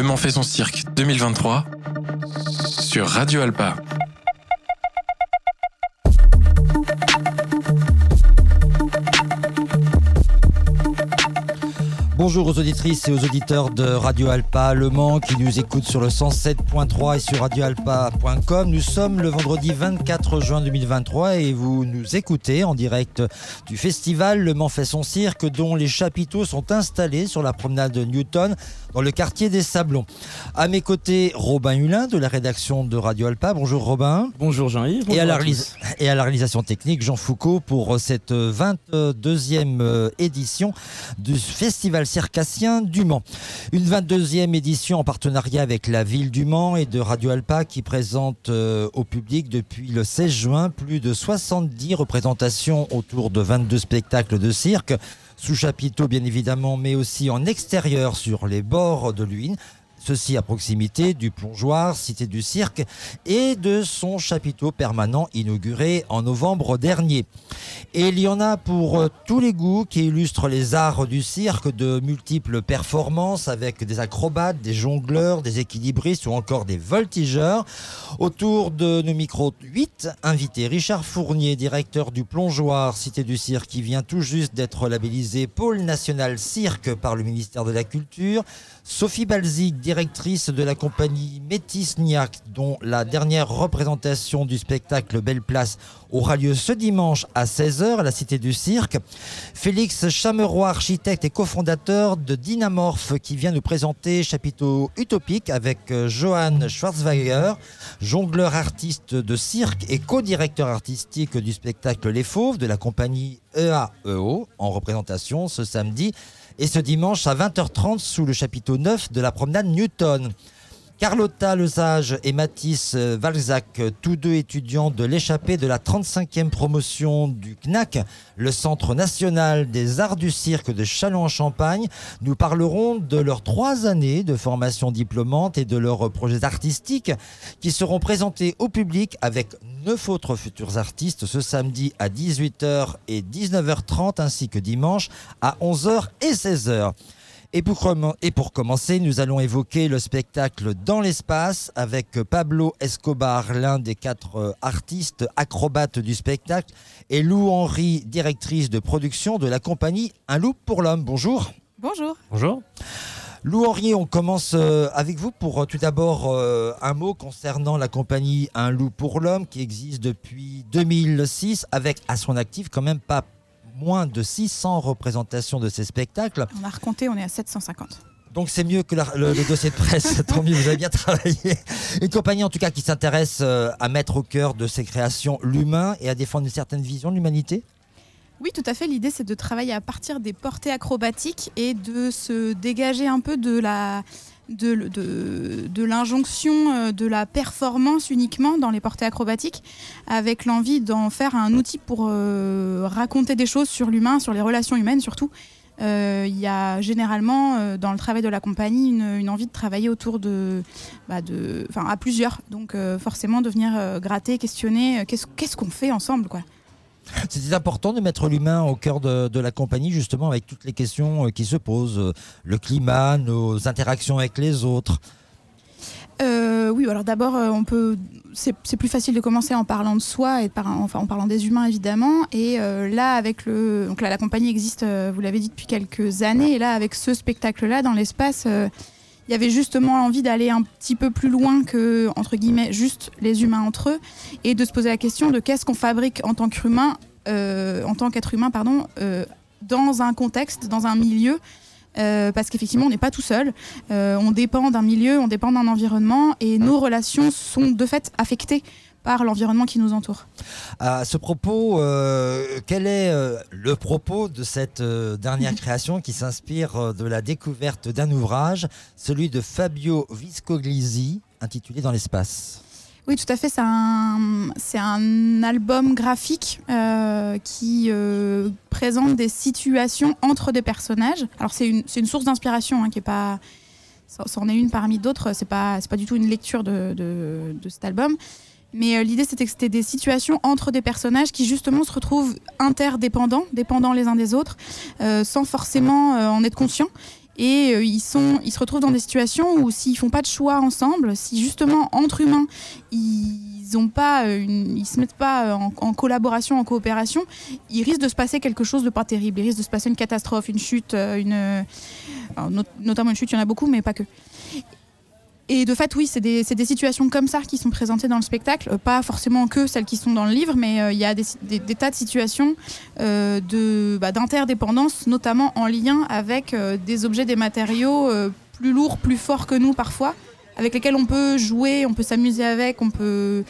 Le Mans fait son cirque 2023 sur Radio Alpa. Bonjour aux auditrices et aux auditeurs de Radio Alpa Le Mans qui nous écoutent sur le 107.3 et sur radioalpa.com. Nous sommes le vendredi 24 juin 2023 et vous nous écoutez en direct du festival Le Mans fait son cirque dont les chapiteaux sont installés sur la promenade de Newton dans le quartier des Sablons. À mes côtés, Robin Hulin de la rédaction de Radio Alpa. Bonjour Robin. Bonjour Jean-Yves. Et, à la et à la réalisation technique, Jean Foucault pour cette 22e édition du festival circassien du Mans. Une 22e édition en partenariat avec la ville du Mans et de Radio Alpa qui présente euh, au public depuis le 16 juin plus de 70 représentations autour de 22 spectacles de cirque sous chapiteau bien évidemment, mais aussi en extérieur sur les bords de l'Uine. Ceci à proximité du plongeoir, cité du cirque, et de son chapiteau permanent inauguré en novembre dernier. Et il y en a pour euh, tous les goûts qui illustrent les arts du cirque de multiples performances avec des acrobates, des jongleurs, des équilibristes ou encore des voltigeurs. Autour de nos micros 8 invités, Richard Fournier, directeur du plongeoir, cité du cirque, qui vient tout juste d'être labellisé pôle national cirque par le ministère de la Culture. Sophie Balzic, directrice de la compagnie Métis Niac, dont la dernière représentation du spectacle Belle Place aura lieu ce dimanche à 16h à la Cité du Cirque. Félix Chameroy, architecte et cofondateur de Dynamorph, qui vient nous présenter Chapiteau Utopique avec euh, Johan Schwarzweiger, jongleur artiste de cirque et co-directeur artistique du spectacle Les Fauves de la compagnie EAEO, en représentation ce samedi et ce dimanche à 20h30 sous le chapiteau 9 de la promenade Newton. Carlotta Lesage et Mathis Valzac, tous deux étudiants de l'échappée de la 35e promotion du CNAC, le Centre national des arts du cirque de Châlons-en-Champagne, nous parleront de leurs trois années de formation diplômante et de leurs projets artistiques qui seront présentés au public avec neuf autres futurs artistes ce samedi à 18h et 19h30 ainsi que dimanche à 11h et 16h. Et pour, commencer, nous allons évoquer le spectacle Dans l'espace avec Pablo Escobar, l'un des quatre euh, artistes acrobates du spectacle, et Lou Henry, directrice de production de la compagnie Un loup pour l'homme. Bonjour. Bonjour. Bonjour. Lou Henry, on commence euh, avec vous pour euh, tout d'abord un mot concernant la compagnie Un loup pour l'homme qui existe depuis 2006 avec à son actif quand même pas moins de 600 représentations de ces spectacles. On a recompté, on est à 750. Donc c'est mieux que le, dossier de presse, tant mieux, vous avez bien travaillé. Une compagnie en tout cas qui s'intéresse euh, à mettre au cœur de ses créations l'humain et à défendre une certaine vision de l'humanité oui, tout à fait. L'idée, c'est de travailler à partir des portées acrobatiques et de se dégager un peu de la, de, de, l'injonction euh, de la performance uniquement dans les portées acrobatiques, avec l'envie d'en faire un outil pour euh, raconter des choses sur l'humain, sur les relations humaines surtout. Euh, il y a généralement dans le travail de la compagnie une, envie de travailler autour de, bah de à plusieurs. Donc forcément de venir gratter, questionner, qu'est-ce qu'on fait ensemble quoi. C'était important de mettre l'humain au cœur de, la compagnie, justement, avec toutes les questions euh, qui se posent, euh, le climat, nos interactions avec les autres. Euh, oui, alors d'abord, on peut, c'est plus facile de commencer en parlant de soi et en parlant des humains évidemment. Et là, avec le, donc là, la compagnie existe, vous l'avez dit depuis quelques années. Et là, avec ce spectacle-là dans l'espace, il y avait justement envie d'aller un petit peu plus loin que, entre guillemets, juste les humains entre eux, et de se poser la question de qu'est-ce qu'on fabrique en tant euh, qu'être humain, euh, dans un contexte, dans un milieu. Euh, parce qu'effectivement, on n'est pas tout seul. on dépend d'un milieu, on dépend d'un environnement, et nos relations sont de fait affectées par l'environnement qui nous entoure. À ce propos, euh, quel est euh, le propos de cette euh, dernière création qui s'inspire de la découverte d'un ouvrage, celui de Fabio Viscoglisi, intitulé Dans l'espace? Oui, tout à fait. C'est un, album graphique qui présente des situations entre des personnages. Alors, c'est une, source d'inspiration hein, qui pas. C'en est une parmi d'autres. C'est pas, pas du tout une lecture de, cet album. Mais euh, l'idée, c'était que c'était des situations entre des personnages qui, justement, se retrouvent interdépendants, dépendants les uns des autres, euh, sans forcément euh, en être conscients. Et euh, ils, se retrouvent dans des situations où s'ils font pas de choix ensemble, si justement entre humains, ils ont ils se mettent pas en, en collaboration, en coopération, il risque de se passer quelque chose de pas terrible. Il risque de se passer une catastrophe, une chute, euh, notamment une chute, il y en a beaucoup, mais pas que. Et de fait, oui, c'est des, situations comme ça qui sont présentées dans le spectacle, Euh, pas forcément que celles qui sont dans le livre, mais euh, il y a des, tas de situations euh, bah, d'interdépendance, notamment en lien avec des objets, des matériaux plus lourds, plus forts que nous parfois, avec lesquels on peut jouer, on peut s'amuser avec, on peut,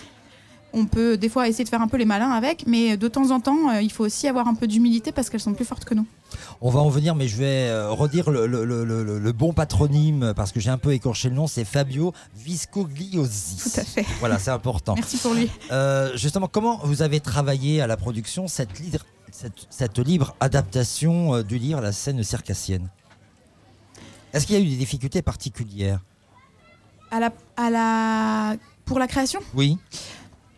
on peut des fois essayer de faire un peu les malins avec, mais de temps en temps, euh, il faut aussi avoir un peu d'humilité parce qu'elles sont plus fortes que nous. On va en venir, mais je vais euh, redire le, le- le- le- le bon patronyme parce que j'ai un peu écorché le nom. C'est Fabio Viscogliosi. Tout à fait. Voilà, c'est important. Merci pour lui. Euh, justement, comment vous avez travaillé à la production cette, libre- cette, cette libre adaptation du livre La scène circassienne? Est-ce qu'il y a eu des difficultés particulières? À la, à la, pour la création? Oui.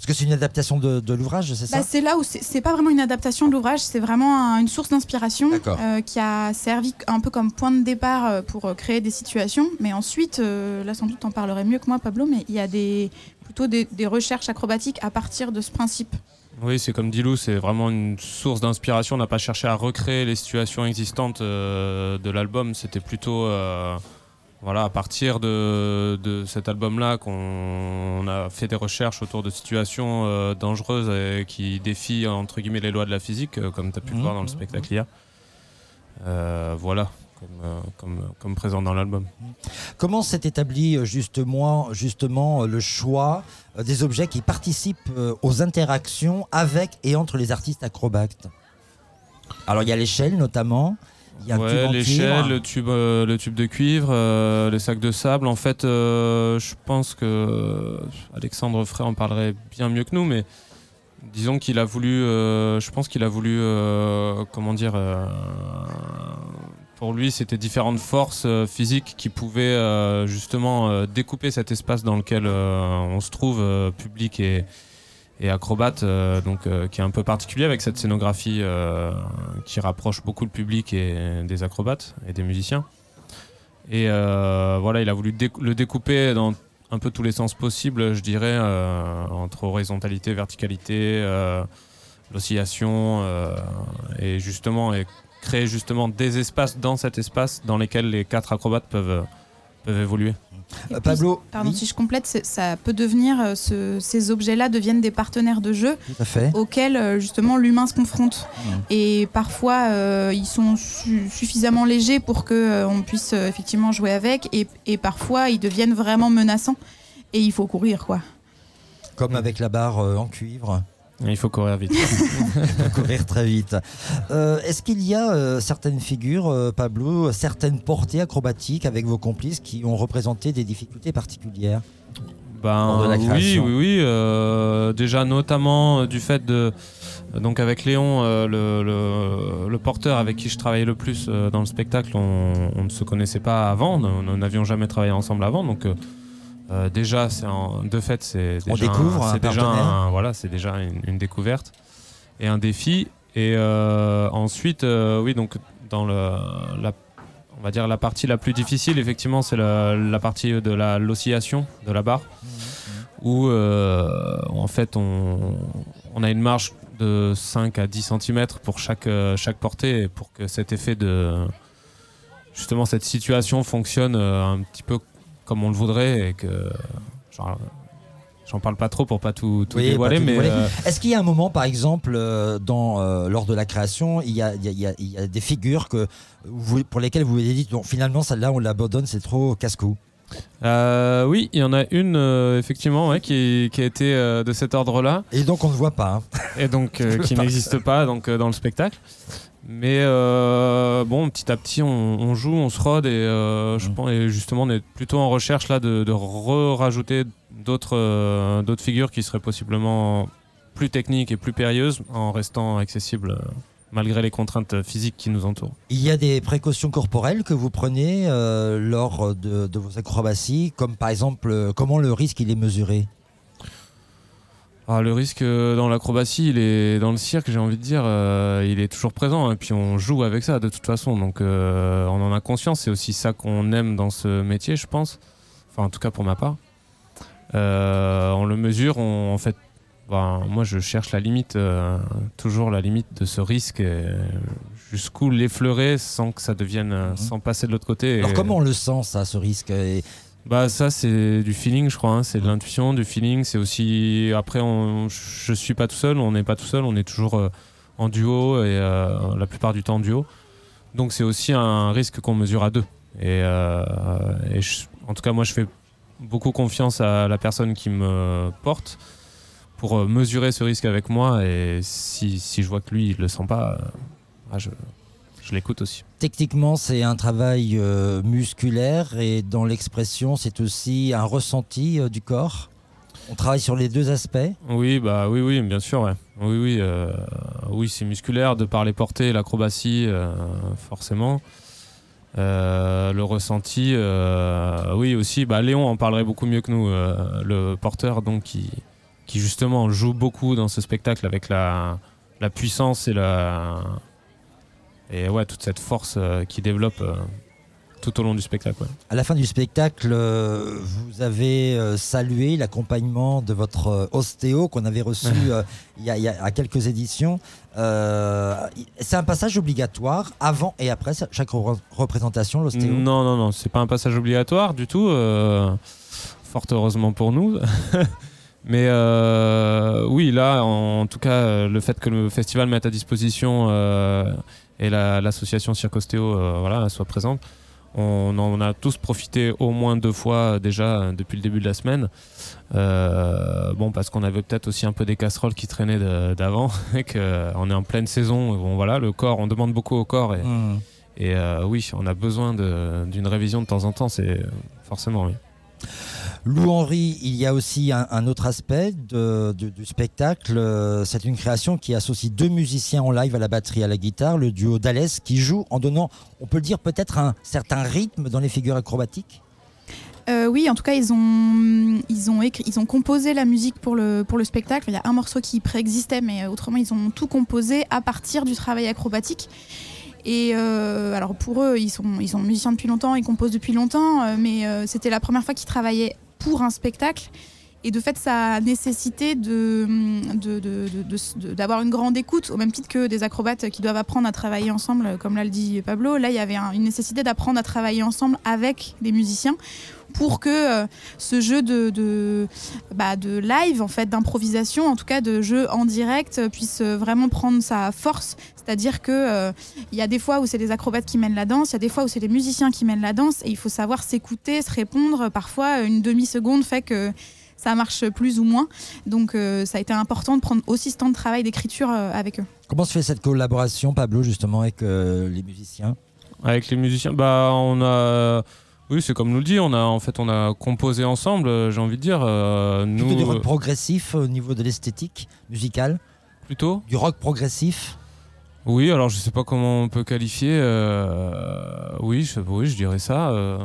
Parce que c'est une adaptation de, de l'ouvrage, c'est ça Bah, c'est là où c'est pas vraiment une adaptation de l'ouvrage, c'est vraiment un- une source d'inspiration euh, qui a servi un peu comme point de départ euh, pour euh, créer des situations. Mais ensuite, euh, là sans doute en parlerait mieux que moi Pablo, mais il y a des, plutôt des, des recherches acrobatiques à partir de ce principe. Oui, c'est comme dit Lou, c'est vraiment une source d'inspiration. On n'a pas cherché à recréer les situations existantes euh, de l'album. C'était plutôt euh, voilà, à partir de, de cet album-là qu'on a fait des recherches autour de situations euh, dangereuses et qui défient entre guillemets les lois de la physique, euh, comme tu as pu le Mhm, voir dans le spectacle hier. Euh, voilà, comme, comme, comme présent dans l'album. Comment s'est établi justement, justement le choix des objets qui participent aux interactions avec et entre les artistes acrobates? Alors il y a l'échelle notamment. Ouais, l'échelle, le tube, euh, le tube de cuivre, euh, les sacs de sable. En fait, euh, je pense que Alexandre Frey en parlerait bien mieux que nous, mais disons qu'il a voulu, euh, je pense qu'il a voulu, comment dire, pour lui, c'était différentes forces physiques qui pouvaient justement découper cet espace dans lequel on se trouve, public et, et acrobate, euh, donc euh, qui est un peu particulier avec cette scénographie euh, qui rapproche beaucoup le public et des acrobates et des musiciens. Et voilà, il a voulu le découper dans un peu tous les sens possibles, je dirais, entre horizontalité, verticalité, l'oscillation, et justement, et créer justement des espaces dans cet espace dans lesquels les quatre acrobates peuvent, peuvent évoluer. Et Euh, puis, Pablo, Pardon, oui, si je complète, ça peut devenir, euh, ce- ces objets-là deviennent des partenaires de jeu auxquels euh, justement l'humain se confronte. Et parfois, euh, ils sont su- suffisamment légers pour que euh, on puisse euh, effectivement jouer avec, et, et parfois ils deviennent vraiment menaçants. Et il faut courir, quoi. Comme avec la barre euh, en cuivre. Il faut courir vite. faut courir très vite. Euh, Est-ce qu'il y a euh, certaines figures, euh, Pablo, certaines portées acrobatiques avec vos complices qui ont représenté des difficultés particulières Ben, la oui, oui, oui. déjà, notamment du fait de. Donc, avec Léon, le, le- le porteur avec qui je travaillais le plus dans le spectacle, on, on ne se connaissait pas avant. Nous nous n'avions jamais travaillé ensemble avant. Donc, euh, déjà, de fait, c'est On déjà, découvre un, c'est déjà, partenaire. un- voilà, c'est déjà une, une découverte et un défi. Et euh, ensuite, euh, oui, donc, dans le, la on va dire la partie la plus difficile, effectivement, c'est la, la partie de la- l'oscillation de la barre, où euh, en fait on, on a une marge de 5 à 10 cm pour chaque, chaque portée, pour que cet effet de justement cette situation fonctionne un petit peu comme on le voudrait et que genre, j'en parle pas trop pour pas tout, tout Oui, pas dévoiler, tout mais dévoiler. euh, Est-ce qu'il y a un moment, par exemple, euh, dans, euh, lors de la création, il y a, il y a- il y a- des figures que vous- pour lesquelles vous vous avez dit, bon, finalement, celle-là, on l'abandonne, c'est trop casse-cou? Oui, il y en a une effectivement ouais, qui, qui a été de cet ordre-là. Et donc, on ne voit pas. hein. et donc qui n'existe pas donc dans le spectacle. Mais euh, bon, petit à petit, on, on joue, on se rôde et euh, je pense et justement, on est plutôt en recherche là de, de re-rajouter d'autres euh, d'autres figures qui seraient possiblement plus techniques et plus périlleuses en restant accessibles euh, malgré les contraintes physiques qui nous entourent. Il y a des précautions corporelles que vous prenez euh, lors de, de vos acrobaties, comme par exemple, comment le risque il est mesuré? Ah, le risque euh, dans l'acrobatie, il est dans le cirque, j'ai envie de dire, euh, il est toujours présent. Et puis on joue avec ça de toute façon, donc euh, on en a conscience. C'est aussi ça qu'on aime dans ce métier, je pense. Enfin, en tout cas pour ma part. Euh, on le mesure, on- en fait. ben, moi, je cherche la limite, toujours la limite de ce risque, jusqu'où l'effleurer sans que ça devienne, Mhm. sans passer de l'autre côté. Alors Et- comment on le sent ça, ce risque? Et- bah ça c'est du feeling je crois, hein. c'est de l'intuition, du feeling, c'est aussi après on, je suis pas tout seul, on n'est pas tout seul, on est toujours euh, en duo et euh, la plupart du temps en duo. Donc c'est aussi un risque qu'on mesure à deux. Et, euh, en tout cas moi je fais beaucoup confiance à la personne qui me porte pour mesurer ce risque avec moi et si, si je vois que lui il le sent pas, ah, je, je l'écoute aussi. Techniquement, c'est un travail euh, musculaire et dans l'expression, c'est aussi un ressenti euh, du corps. On travaille sur les deux aspects. Oui, bah oui, oui, bien sûr, ouais. Oui, oui, euh, oui, c'est musculaire de par les portées, l'acrobatie, euh, forcément. Euh, le ressenti, euh, oui aussi. Bah, Léon en parlerait beaucoup mieux que nous, euh, le porteur, donc qui, qui justement joue beaucoup dans ce spectacle avec la, la puissance et la et ouais toute cette force euh, qui développe euh, tout au long du spectacle. ouais. À la fin du spectacle, euh, vous avez euh, salué l'accompagnement de votre euh, ostéo qu'on avait reçu il y, a, il y a- à quelques éditions. C'est un passage obligatoire avant et après chaque re- représentation, l'ostéo? Non, non, non, c'est pas un passage obligatoire du tout, fort heureusement pour nous. Mais oui, là, en, tout cas, le fait que le festival mette à disposition et la- l'association Cirque Ostéo euh, voilà, soit présente, on en a tous profité au moins deux fois euh, déjà euh, depuis le début de la semaine. Euh, bon, parce qu'on avait peut-être aussi un peu des casseroles qui traînaient d'avant et qu'on est en pleine saison. Bon, voilà, le corps, on demande beaucoup au corps et, Mmh. et euh, oui, on a besoin d'une révision de temps en temps, c'est forcément oui. Lou Henry, il y a aussi un, autre aspect du spectacle. Euh, C'est une création qui associe deux musiciens en live à la batterie, à la guitare, le duo Dales, qui joue en donnant, on peut le dire, peut-être un certain rythme dans les figures acrobatiques. Euh, oui, en tout cas, ils ont, ils, ont écrit, ils ont composé la musique pour le, pour le spectacle. Il y a un morceau qui préexistait, mais euh, autrement, ils ont tout composé à partir du travail acrobatique. Et alors pour eux, ils sont, ils sont musiciens depuis longtemps, ils composent depuis longtemps, mais c'était la première fois qu'ils travaillaient pour un spectacle. Et de fait, ça a nécessité de, de- d'avoir une grande écoute, au même titre que des acrobates qui doivent apprendre à travailler ensemble, comme le dit Pablo. Là, il y avait un- une nécessité d'apprendre à travailler ensemble avec des musiciens pour que euh, ce jeu de, de, bah, de live, en fait, d'improvisation, en tout cas de jeu en direct, euh, puisse euh, vraiment prendre sa force. C'est-à-dire que euh, il y a des fois où c'est des acrobates qui mènent la danse, il y a des fois où c'est les musiciens qui mènent la danse, et il faut savoir s'écouter, se répondre. Parfois, une demi-seconde fait que ça marche plus ou moins. Donc, euh, ça a été important de prendre aussi ce temps de travail d'écriture euh, avec eux. Comment se fait cette collaboration, Pablo, justement, avec euh, les musiciens? Avec les musiciens, bah on a, oui c'est comme nous le dit, on a en fait on a composé ensemble, euh, j'ai envie de dire, euh, nous Plutôt du rock euh, progressif au niveau de l'esthétique musicale plutôt. Du rock progressif Oui, alors je sais pas comment on peut qualifier. euh, oui, je, oui, je dirais ça. euh,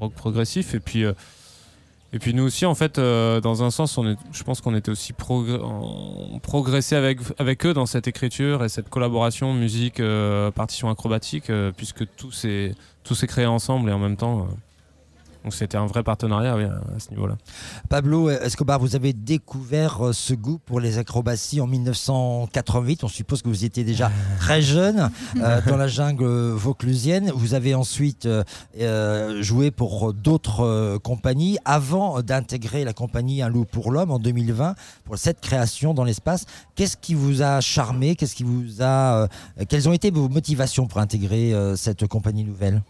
rock progressif. Et puis, et puis nous aussi, en fait, euh, dans un sens, on est, je pense qu'on était aussi progr- progressé avec, eux dans cette écriture et cette collaboration musique, euh, partition acrobatique, euh, puisque tout s'est tout s'est créé ensemble et en même temps. Euh, donc c'était un vrai partenariat oui, à ce niveau-là. Pablo Escobar, vous avez découvert euh, ce goût pour les acrobaties en 1988. On suppose que vous étiez déjà très jeune euh, dans la jungle vauclusienne. Vous avez ensuite euh, euh, joué pour d'autres euh, compagnies avant d'intégrer la compagnie Un loup pour l'homme en 2020 pour cette création dans l'espace. Qu'est-ce qui vous a charmé? Qu'est-ce qui vous a euh, Quelles ont été vos motivations pour intégrer euh, cette compagnie nouvelle?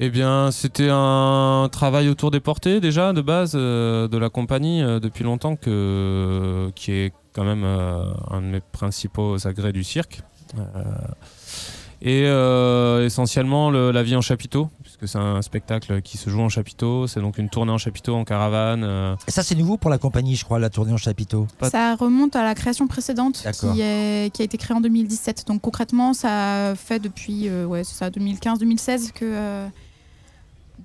Eh bien, c'était un travail autour des portées déjà de base euh, de la compagnie euh, depuis longtemps que qui est quand même euh, un de mes principaux agrès du cirque. Euh, et euh, essentiellement le- la vie en chapiteau, puisque c'est un spectacle qui se joue en chapiteau. C'est donc une tournée en chapiteau en caravane. euh, Et ça, c'est nouveau pour la compagnie, je crois, la tournée en chapiteau. Pas- Ça remonte à la création précédente qui, est- qui a été créée en 2017. Donc concrètement, ça fait depuis euh, ouais, c'est ça, 2015-2016 que euh,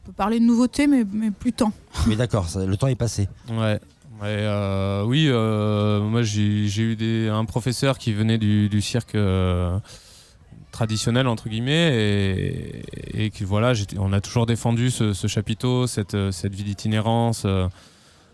peut parler de nouveauté, mais, mais plus tant. Mais d'accord, le temps est passé. ouais. euh, oui, euh, moi j'ai eu des, un professeur qui venait du, du cirque euh, traditionnel entre guillemets et, et qui voilà, on a toujours défendu ce, ce chapiteau, cette, cette vie d'itinérance, euh,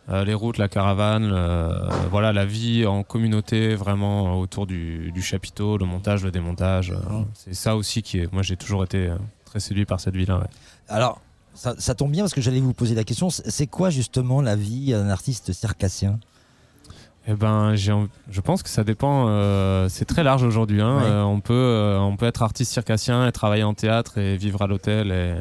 euh, les routes, la caravane, euh, voilà la vie en communauté vraiment autour du, du chapiteau, le montage, le démontage. euh, Mm. C'est ça aussi qui est. Moi j'ai toujours été euh, très séduit par cette vie-là. ouais. Alors, ça, ça tombe bien parce que j'allais vous poser la question. C'est quoi justement la vie d'un artiste circassien? Eh ben, je pense que ça dépend. euh, c'est très large aujourd'hui. hein. Ouais. Euh, on peut, euh, on peut être artiste circassien et travailler en théâtre et vivre à l'hôtel et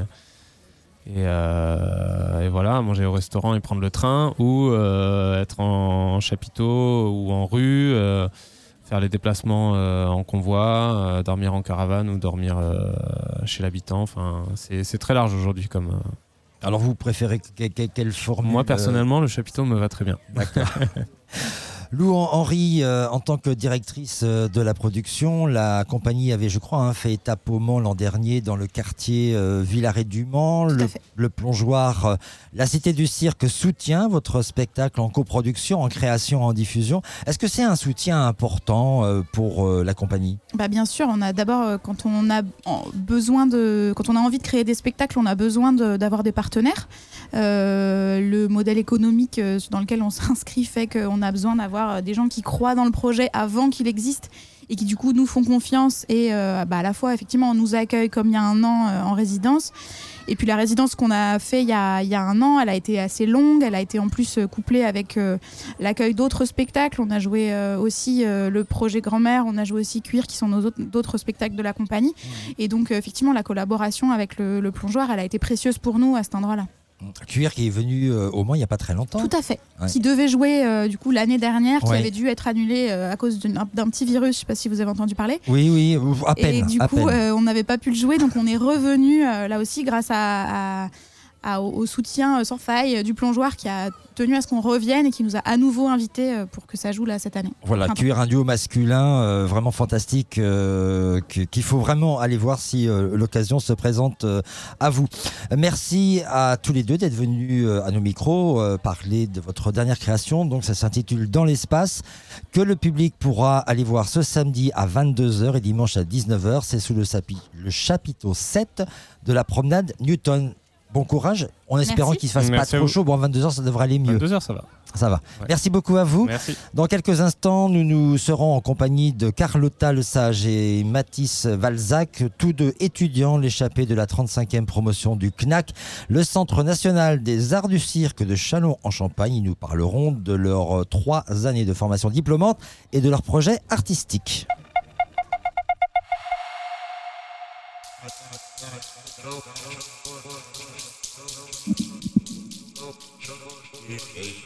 et, et voilà, manger au restaurant et prendre le train ou être en, en chapiteau ou en rue, faire les déplacements euh, en convoi, euh, dormir en caravane ou dormir euh, chez l'habitant. Enfin, c'est très large aujourd'hui comme. Alors, vous préférez que- que- quelle formule Moi personnellement, le chapiteau me va très bien. D'accord. Lou Henry, euh, en tant que directrice euh, de la production, la compagnie avait, je crois, hein, fait étape au Mans l'an dernier dans le quartier euh, Villaret du Mans. Le, plongeoir, euh, la Cité du Cirque soutient votre spectacle en coproduction, en création, en diffusion. Est-ce que c'est un soutien important pour la compagnie? Bah bien sûr, on a d'abord quand on a besoin de, quand on a envie de créer des spectacles, on a besoin de- d'avoir des partenaires. Euh, le modèle économique euh, dans lequel on s'inscrit fait qu'on a besoin d'avoir euh, des gens qui croient dans le projet avant qu'il existe et qui du coup nous font confiance et euh, bah, à la fois effectivement on nous accueille comme il y a un an euh, en résidence. Et puis la résidence qu'on a fait il y a, il y a un an, elle a été assez longue, elle a été en plus couplée avec euh, l'accueil d'autres spectacles. On a joué aussi le projet Grand-mère, on a joué aussi Cuir, qui sont nos autres- d'autres spectacles de la compagnie. Et donc, effectivement, la collaboration avec le, le plongeoir, elle a été précieuse pour nous à cet endroit-là. Cuir qui est venu euh, au Mans il n'y a pas très longtemps. Tout à fait. Ouais. Qui devait jouer euh, du coup l'année dernière, qui Ouais. avait dû être annulé euh, à cause d'un petit virus. Je sais pas si vous avez entendu parler. Oui, oui, à peine. Et du à coup, on n'avait pas pu le jouer, donc on est revenu là aussi grâce à, à- à- au, au soutien euh, sans faille euh, du plongeoir qui a tenu à ce qu'on revienne et qui nous a à nouveau invités euh, pour que ça joue là cette année. Voilà, cuir un duo masculin euh, vraiment fantastique euh, que- qu'il faut vraiment aller voir si euh, l'occasion se présente à vous. Merci à tous les deux d'être venus à nos micros parler de votre dernière création. Donc ça s'intitule Dans l'espace que le public pourra aller voir ce samedi à 22h et dimanche à 19h. C'est sous le, sapi- le chapiteau 7 de la promenade Newton. Bon courage, en espérant qu'il ne fasse Merci pas trop vous. chaud. Bon, à 22h, ça devrait aller mieux. Deux heures, ça va. Ça va. Ouais. Merci beaucoup à vous. Merci. Dans quelques instants, nous nous serons en compagnie de Carlotta Lesage et Mathis Valzac, tous deux étudiants, l'échappée de la 35e promotion du CNAC, le Centre national des arts du cirque de Chalon en Champagne. Ils nous parleront de leurs trois années de formation diplômante et de leurs projets artistiques. H-A-T.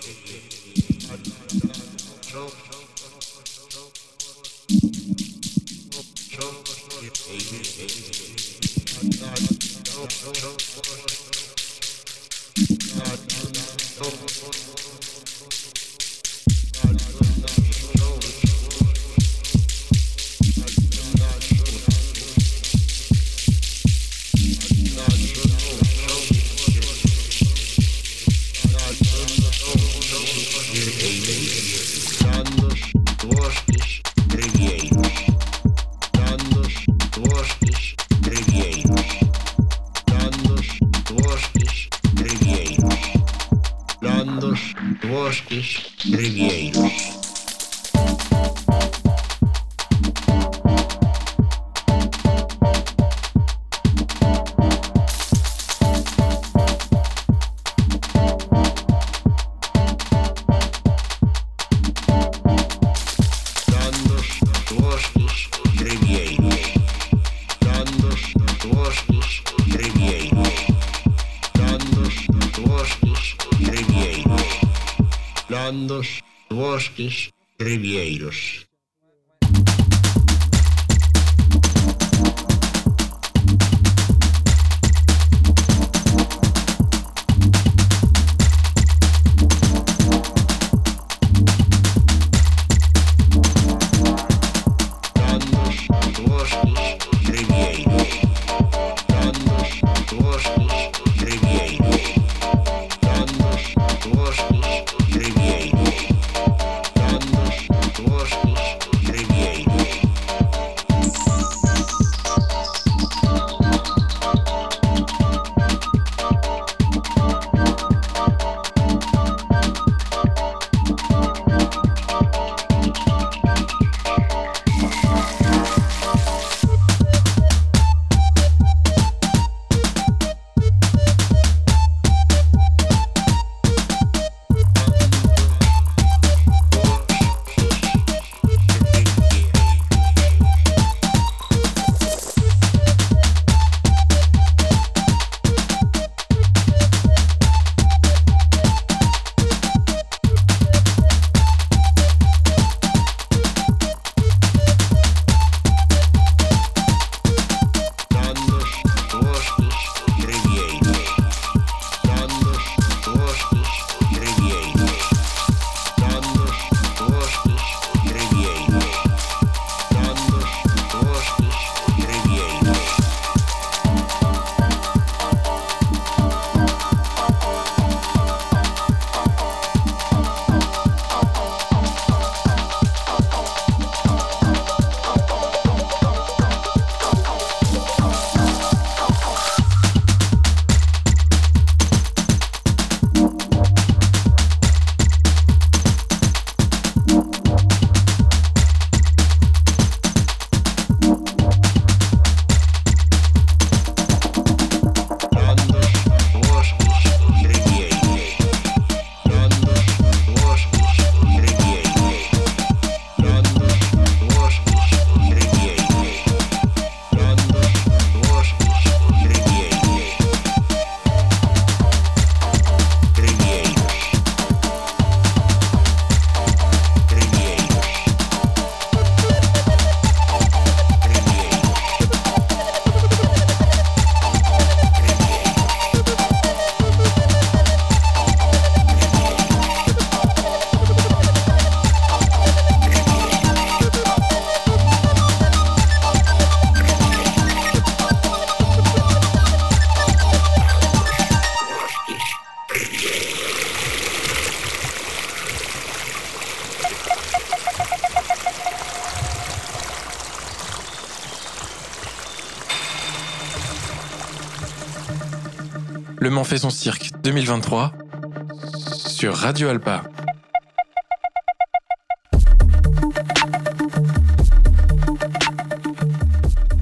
justice fait son cirque 2023 sur Radio Alpa.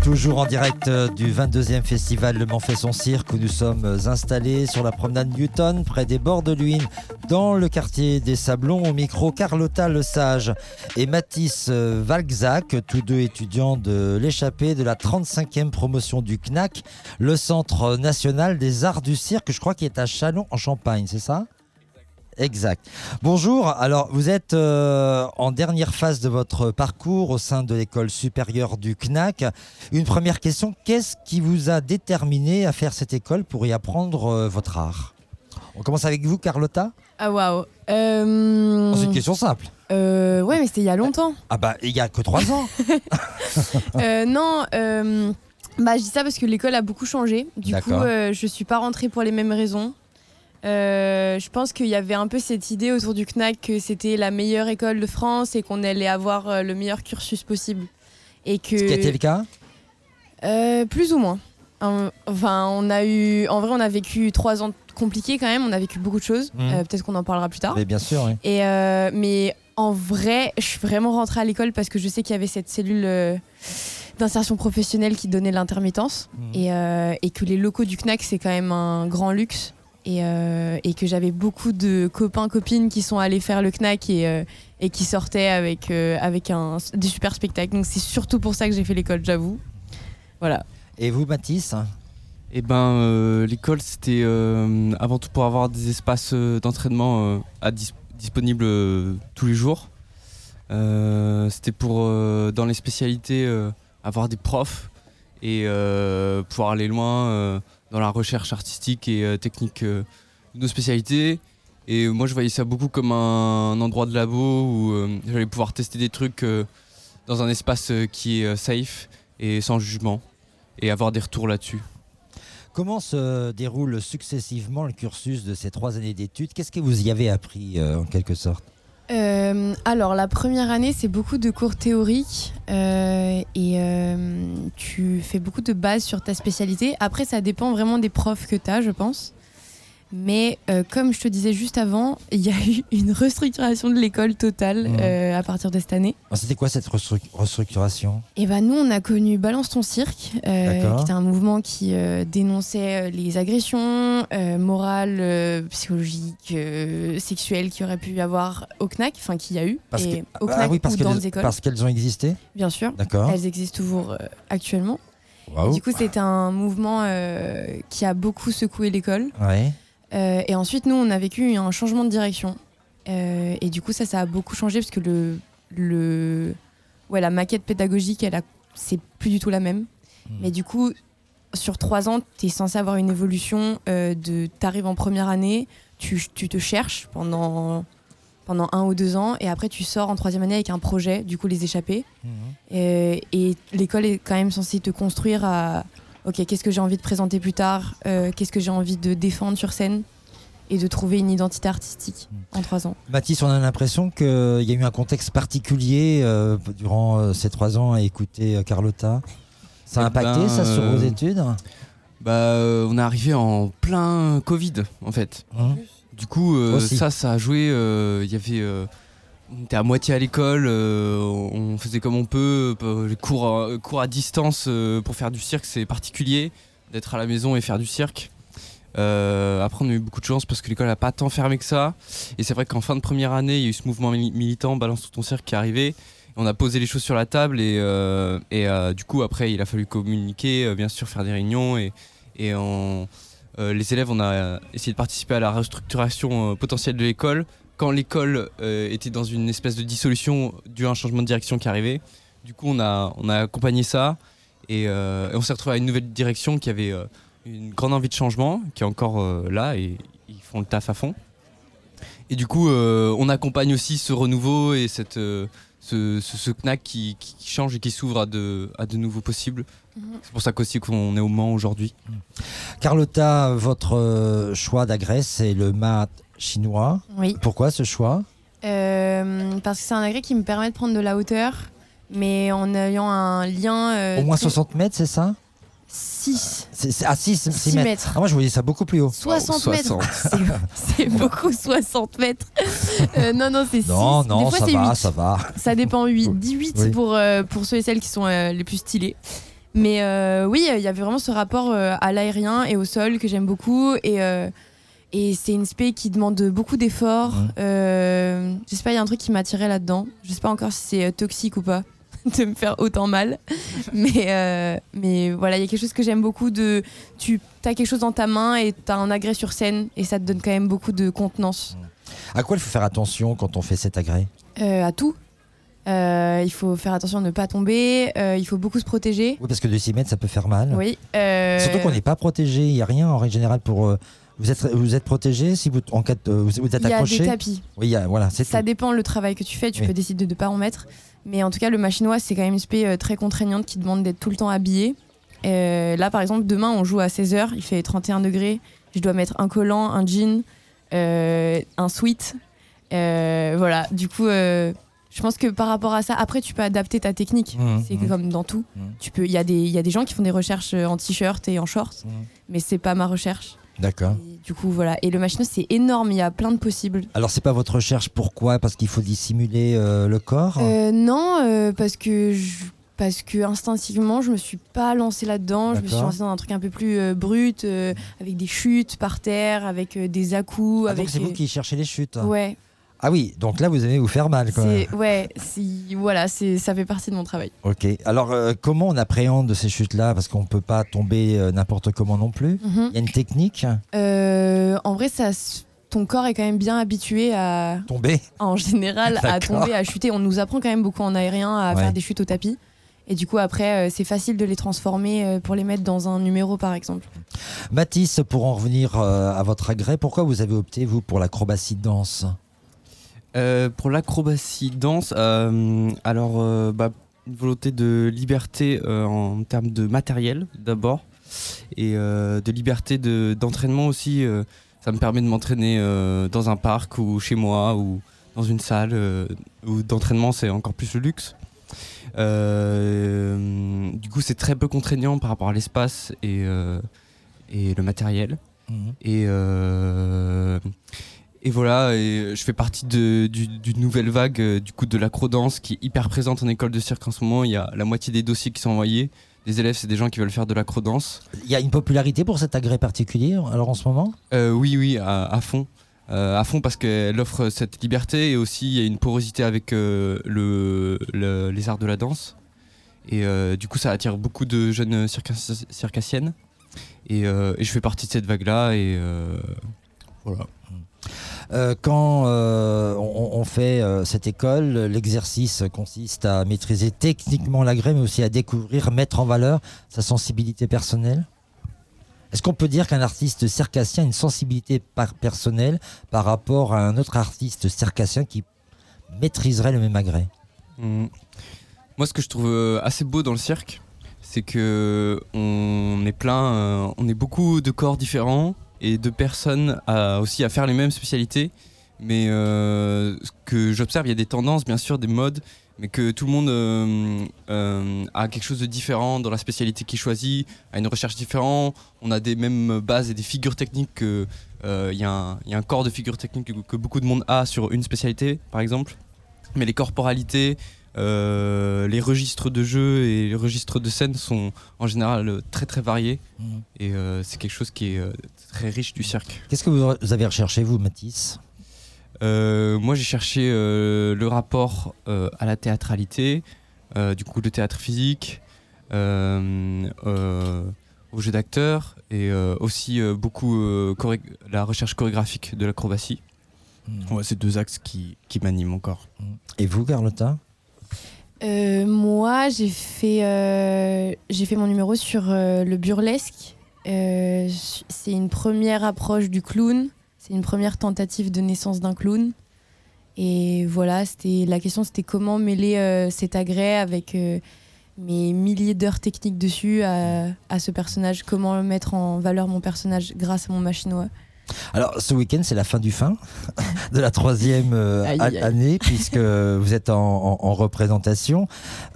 Toujours en direct euh, du 22e festival Le Mans cirque où nous sommes euh, installés sur la promenade Newton près des bords de l'Huine dans le quartier des Sablons au micro Carlotta Le Sage et Mathis euh, Valzac, tous deux étudiants de l'échappée de la 35e promotion du CNAC, le Centre national des arts du cirque, je crois qu'il est à Chalon en Champagne, c'est ça? Exact. Bonjour, alors vous êtes euh, en dernière phase de votre parcours au sein de l'école supérieure du CNAC. Une première question, qu'est-ce qui vous a déterminé à faire cette école pour y apprendre euh, votre art? On commence avec vous, Carlotta? Ah waouh. C'est une question simple. Euh, ouais, mais c'était il y a longtemps. Ah bah, il y a que trois ans. Euh, non, euh, bah je dis ça parce que l'école a beaucoup changé. Du coup, D'accord. euh, je suis pas rentrée pour les mêmes raisons. Euh, je pense qu'il y avait un peu cette idée autour du CNAC que c'était la meilleure école de France et qu'on allait avoir euh, le meilleur cursus possible. Et que Ce qui a été le cas Euh, plus ou moins. Enfin, on a eu, en vrai, on a vécu trois ans compliqués quand même. On a vécu beaucoup de choses. Mhm. Euh, Peut-être qu'on en parlera plus tard. Mais bien sûr, oui. Et euh, mais en vrai, je suis vraiment rentrée à l'école parce que je sais qu'il y avait cette cellule euh, d'insertion professionnelle qui donnait l'intermittence Mhm. et, euh, et que les locaux du CNAC c'est quand même un grand luxe et, euh, et que j'avais beaucoup de copains copines qui sont allés faire le CNAC et, euh, et qui sortaient avec euh, avec un, des super spectacles. Donc c'est surtout pour ça que j'ai fait l'école, j'avoue. Voilà. Et vous, Mathis? Eh ben, euh, l'école, c'était euh, avant tout pour avoir des espaces euh, d'entraînement euh, à dis- disponibles euh, tous les jours. Euh, c'était pour, euh, dans les spécialités, avoir des profs et pouvoir aller loin dans la recherche artistique et technique de nos spécialités. Et moi, je voyais ça beaucoup comme un, endroit de labo où j'allais pouvoir tester des trucs dans un espace qui est safe et sans jugement et avoir des retours là-dessus. Comment se déroule successivement le cursus de ces trois années d'études? Qu'est-ce que vous y avez appris euh, en quelque sorte? Euh, alors la première année c'est beaucoup de cours théoriques euh, et tu fais beaucoup de bases sur ta spécialité. Après ça dépend vraiment des profs que tu as je pense. Mais euh, comme je te disais juste avant, il y a eu une restructuration de l'école totale Mhm. euh, à partir de cette année. Alors, C'était quoi cette restru- restructuration? Et ben nous on a connu Balance ton cirque, euh, qui était un mouvement qui dénonçait les agressions morales, psychologiques, sexuelles qu'il aurait pu y avoir au CNAC, enfin qu'il y a eu, Parce et que- au ah CNAC oui, parce ou dans les écoles, parce qu'elles ont existé? Bien sûr. D'accord. Elles existent toujours actuellement. Du coup, c'était un mouvement qui a beaucoup secoué l'école. Ouais. Euh, et ensuite, nous, on a vécu un changement de direction. Euh, et du coup, ça, ça a beaucoup changé parce que le, le, ouais, la maquette pédagogique, elle a, c'est plus du tout la même. Hmm. Mais du coup, sur trois ans, tu es censé avoir une évolution euh, de. Tu arrives en première année, tu, tu te cherches pendant, pendant un ou deux ans, et après, tu sors en troisième année avec un projet, du coup, les échappés. Euh, et l'école est quand même censée te construire à ok qu'est-ce que j'ai envie de présenter plus tard euh, qu'est-ce que j'ai envie de défendre sur scène et de trouver une identité artistique en trois ans Mathis, on a l'impression qu'il y a eu un contexte particulier euh, durant euh, ces trois ans à écouter euh, Carlotta. Ça a Eh impacté ben, ça sur vos euh, études? Bah, euh, on est arrivé en plein Covid en fait. Hein? Du coup, euh, ça, ça a joué. euh, Il y avait, euh, on était à moitié à l'école, euh, on faisait comme on peut. euh, Les cours, à- cours à distance euh, pour faire du cirque, c'est particulier d'être à la maison et faire du cirque. Euh, après, on a eu beaucoup de chance parce que l'école n'a pas tant fermé que ça. Et c'est vrai qu'en fin de première année, il y a eu ce mouvement mili- militant Balance tout ton cirque qui est arrivé. On a posé les choses sur la table et, euh, euh, du coup, après, il a fallu communiquer, euh, bien sûr, faire des réunions et, euh, les élèves, on a essayé de participer à la restructuration euh, potentielle de l'école. Quand l'école euh, était dans une espèce de dissolution dû à un changement de direction qui arrivait, du coup, on a, on a accompagné ça et, euh, et on s'est retrouvé à une nouvelle direction qui avait euh, une grande envie de changement, qui est encore euh, là et ils font le taf à fond. Et du coup, euh, on accompagne aussi ce renouveau et cette, euh, ce, ce, ce knack qui, qui- qui change et qui s'ouvre à de, à de nouveaux possibles. Mhm. C'est pour ça qu'aussi qu'on est au Mans aujourd'hui. Carlotta, votre choix d'agrès, c'est le mat chinois. oui Pourquoi ce choix Euh, parce que c'est un agrès qui me permet de prendre de la hauteur mais en ayant un lien euh, Au moins très- 60 mètres, c'est ça 6, C'est c'est- à 6, 6 mètres. mètres. Ah, moi, je voyais ça beaucoup plus haut. 60 mètres. 60. C'est- C'est beaucoup 60 mètres. Euh, non, non, c'est 6. Non, non, Des fois, ça c'est va, 8. ça va. Ça dépend, 8. 18 Oui. pour, euh, pour ceux et celles qui sont euh, les plus stylés. Mais euh, oui, il y avait vraiment ce rapport euh, à l'aérien et au sol que j'aime beaucoup. Et, euh, et c'est une spé qui demande beaucoup d'efforts. Mhm. Euh, je sais pas, il y a un truc qui m'attirait là-dedans. Je sais pas encore si c'est euh, toxique ou pas de me faire autant mal. mais, euh, mais voilà, il y a quelque chose que j'aime beaucoup. De, tu as quelque chose dans ta main et tu as un agrès sur scène et ça te donne quand même beaucoup de contenance. À quoi il faut faire attention quand on fait cet agrès? Euh, à tout. Euh, il faut faire attention à ne pas tomber. euh, il faut beaucoup se protéger. Oui, parce que de 6 mètres, ça peut faire mal. Oui. euh, Surtout qu'on n'est pas protégé, il n'y a rien en règle générale pour. Euh, vous êtes, vous êtes protégé si vous, en cas de- vous, vous êtes Il y a accroché des tapis. Oui, il y a- voilà, c'est Ça tout. dépend le travail que tu fais. Tu Oui. peux décider de ne pas en mettre. Mais en tout cas, le machinois, c'est quand même une spé euh, très contraignante qui demande d'être tout le temps habillé. Euh, là, par exemple, demain, on joue à 16h. Il fait 31 degrés. Je dois mettre un collant, un jean, euh, un sweat. Euh, voilà. Du coup, euh, je pense que par rapport à ça, après, tu peux adapter ta technique. Mmh, C'est mmh. comme dans tout. Tu peux. Il y a des, il y a des gens qui font des recherches euh, en t-shirt et en shorts, Mhm. mais c'est pas ma recherche. D'accord. Du coup, voilà. Et le machino, c'est énorme. Il y a plein de possibles. Alors, c'est pas votre recherche, pourquoi? Parce qu'il faut dissimuler euh, le corps? Euh, non, euh, parce que je- parce que instinctivement, je me suis pas lancée là-dedans. Je me suis lancée dans un truc un peu plus brut, avec des chutes par terre, avec des à-coups, Ah, donc c'est vous qui cherchez les chutes Ouais, Ah oui, donc là, vous allez vous faire mal quand même. c'est ouais, voilà, ça fait partie de mon travail. Ok. Alors, euh, comment on appréhende ces chutes-là? Parce qu'on peut pas tomber euh, n'importe comment non plus. Mhm. Il y a une technique? Euh, en vrai, ça, ton corps est quand même bien habitué à, Tomber en général, à tomber, à chuter. On nous apprend quand même beaucoup en aérien à Ouais. faire des chutes au tapis. Et du coup, après, euh, c'est facile de les transformer euh, pour les mettre dans un numéro, par exemple. Mathis, pour en revenir euh, à votre agrès, pourquoi vous avez opté, vous, pour l'acrobatie de danse? Euh, pour l'acrobatie danse, euh, alors euh, bah, une volonté de liberté en termes de matériel d'abord et de liberté de- d'entraînement aussi. ça me permet de m'entraîner dans un parc ou chez moi ou dans une salle où d'entraînement c'est encore plus le luxe. Du coup c'est très peu contraignant par rapport à l'espace et, et le matériel. Et, euh, et voilà, et je fais partie de- du- d'une nouvelle vague euh, du coup de l'acrodance qui est hyper présente en école de cirque en ce moment. Il y a la moitié des dossiers qui sont envoyés. Les élèves, c'est des gens qui veulent faire de l'acrodance. Il y a une popularité pour cet agrès particulier, alors en ce moment? Euh, oui, oui, à, à fond. Euh, à fond parce qu'elle offre cette liberté et aussi il y a une porosité avec le, le- les arts de la danse. Et du coup, ça attire beaucoup de jeunes circas- circassiennes. Et, et je fais partie de cette vague-là. Et voilà. Euh, quand euh, on, fait euh, cette école, l'exercice consiste à maîtriser techniquement l'agrès, mais aussi à découvrir, mettre en valeur sa sensibilité personnelle. Est-ce qu'on peut dire qu'un artiste circassien a une sensibilité personnelle par rapport à un autre artiste circassien qui maîtriserait le même agrès Mm. Moi, ce que je trouve assez beau dans le cirque, c'est que on est plein, on est beaucoup de corps différents et de personnes aussi à faire les mêmes spécialités. Mais euh, ce que j'observe, il y a des tendances, bien sûr, des modes, mais que tout le monde euh, euh, a quelque chose de différent dans la spécialité qu'il choisit, a une recherche différente. On a des mêmes bases et des figures techniques que euh, il y, a un- corps de figures techniques que, que beaucoup de monde a sur une spécialité, par exemple. Mais les corporalités, euh, les registres de jeu et les registres de scène sont en général très très variés Mhm. et euh, c'est quelque chose qui est euh, très riche du cirque. Qu'est-ce que vous avez recherché, vous, Mathis Euh, moi j'ai cherché euh, le rapport euh, à la théâtralité, euh, du coup le théâtre physique, euh, euh, au jeu d'acteur et euh, aussi euh, beaucoup euh, la recherche chorégraphique de l'acrobatie. Mhm. Ouais, c'est deux axes qui, qui m'animent encore. Et vous, Carlotta? Euh, moi, j'ai fait, euh, j'ai fait mon numéro sur euh, le burlesque. C'est une première approche du clown. C'est une première tentative de naissance d'un clown. Et voilà, c'était la question, c'était comment mêler cet agrès avec mes milliers d'heures techniques dessus à, à ce personnage. Comment mettre en valeur mon personnage grâce à mon machinois. Alors, ce week-end, c'est la fin du fin de la troisième euh, Aïe, aïe, année, puisque vous êtes en, en- en représentation.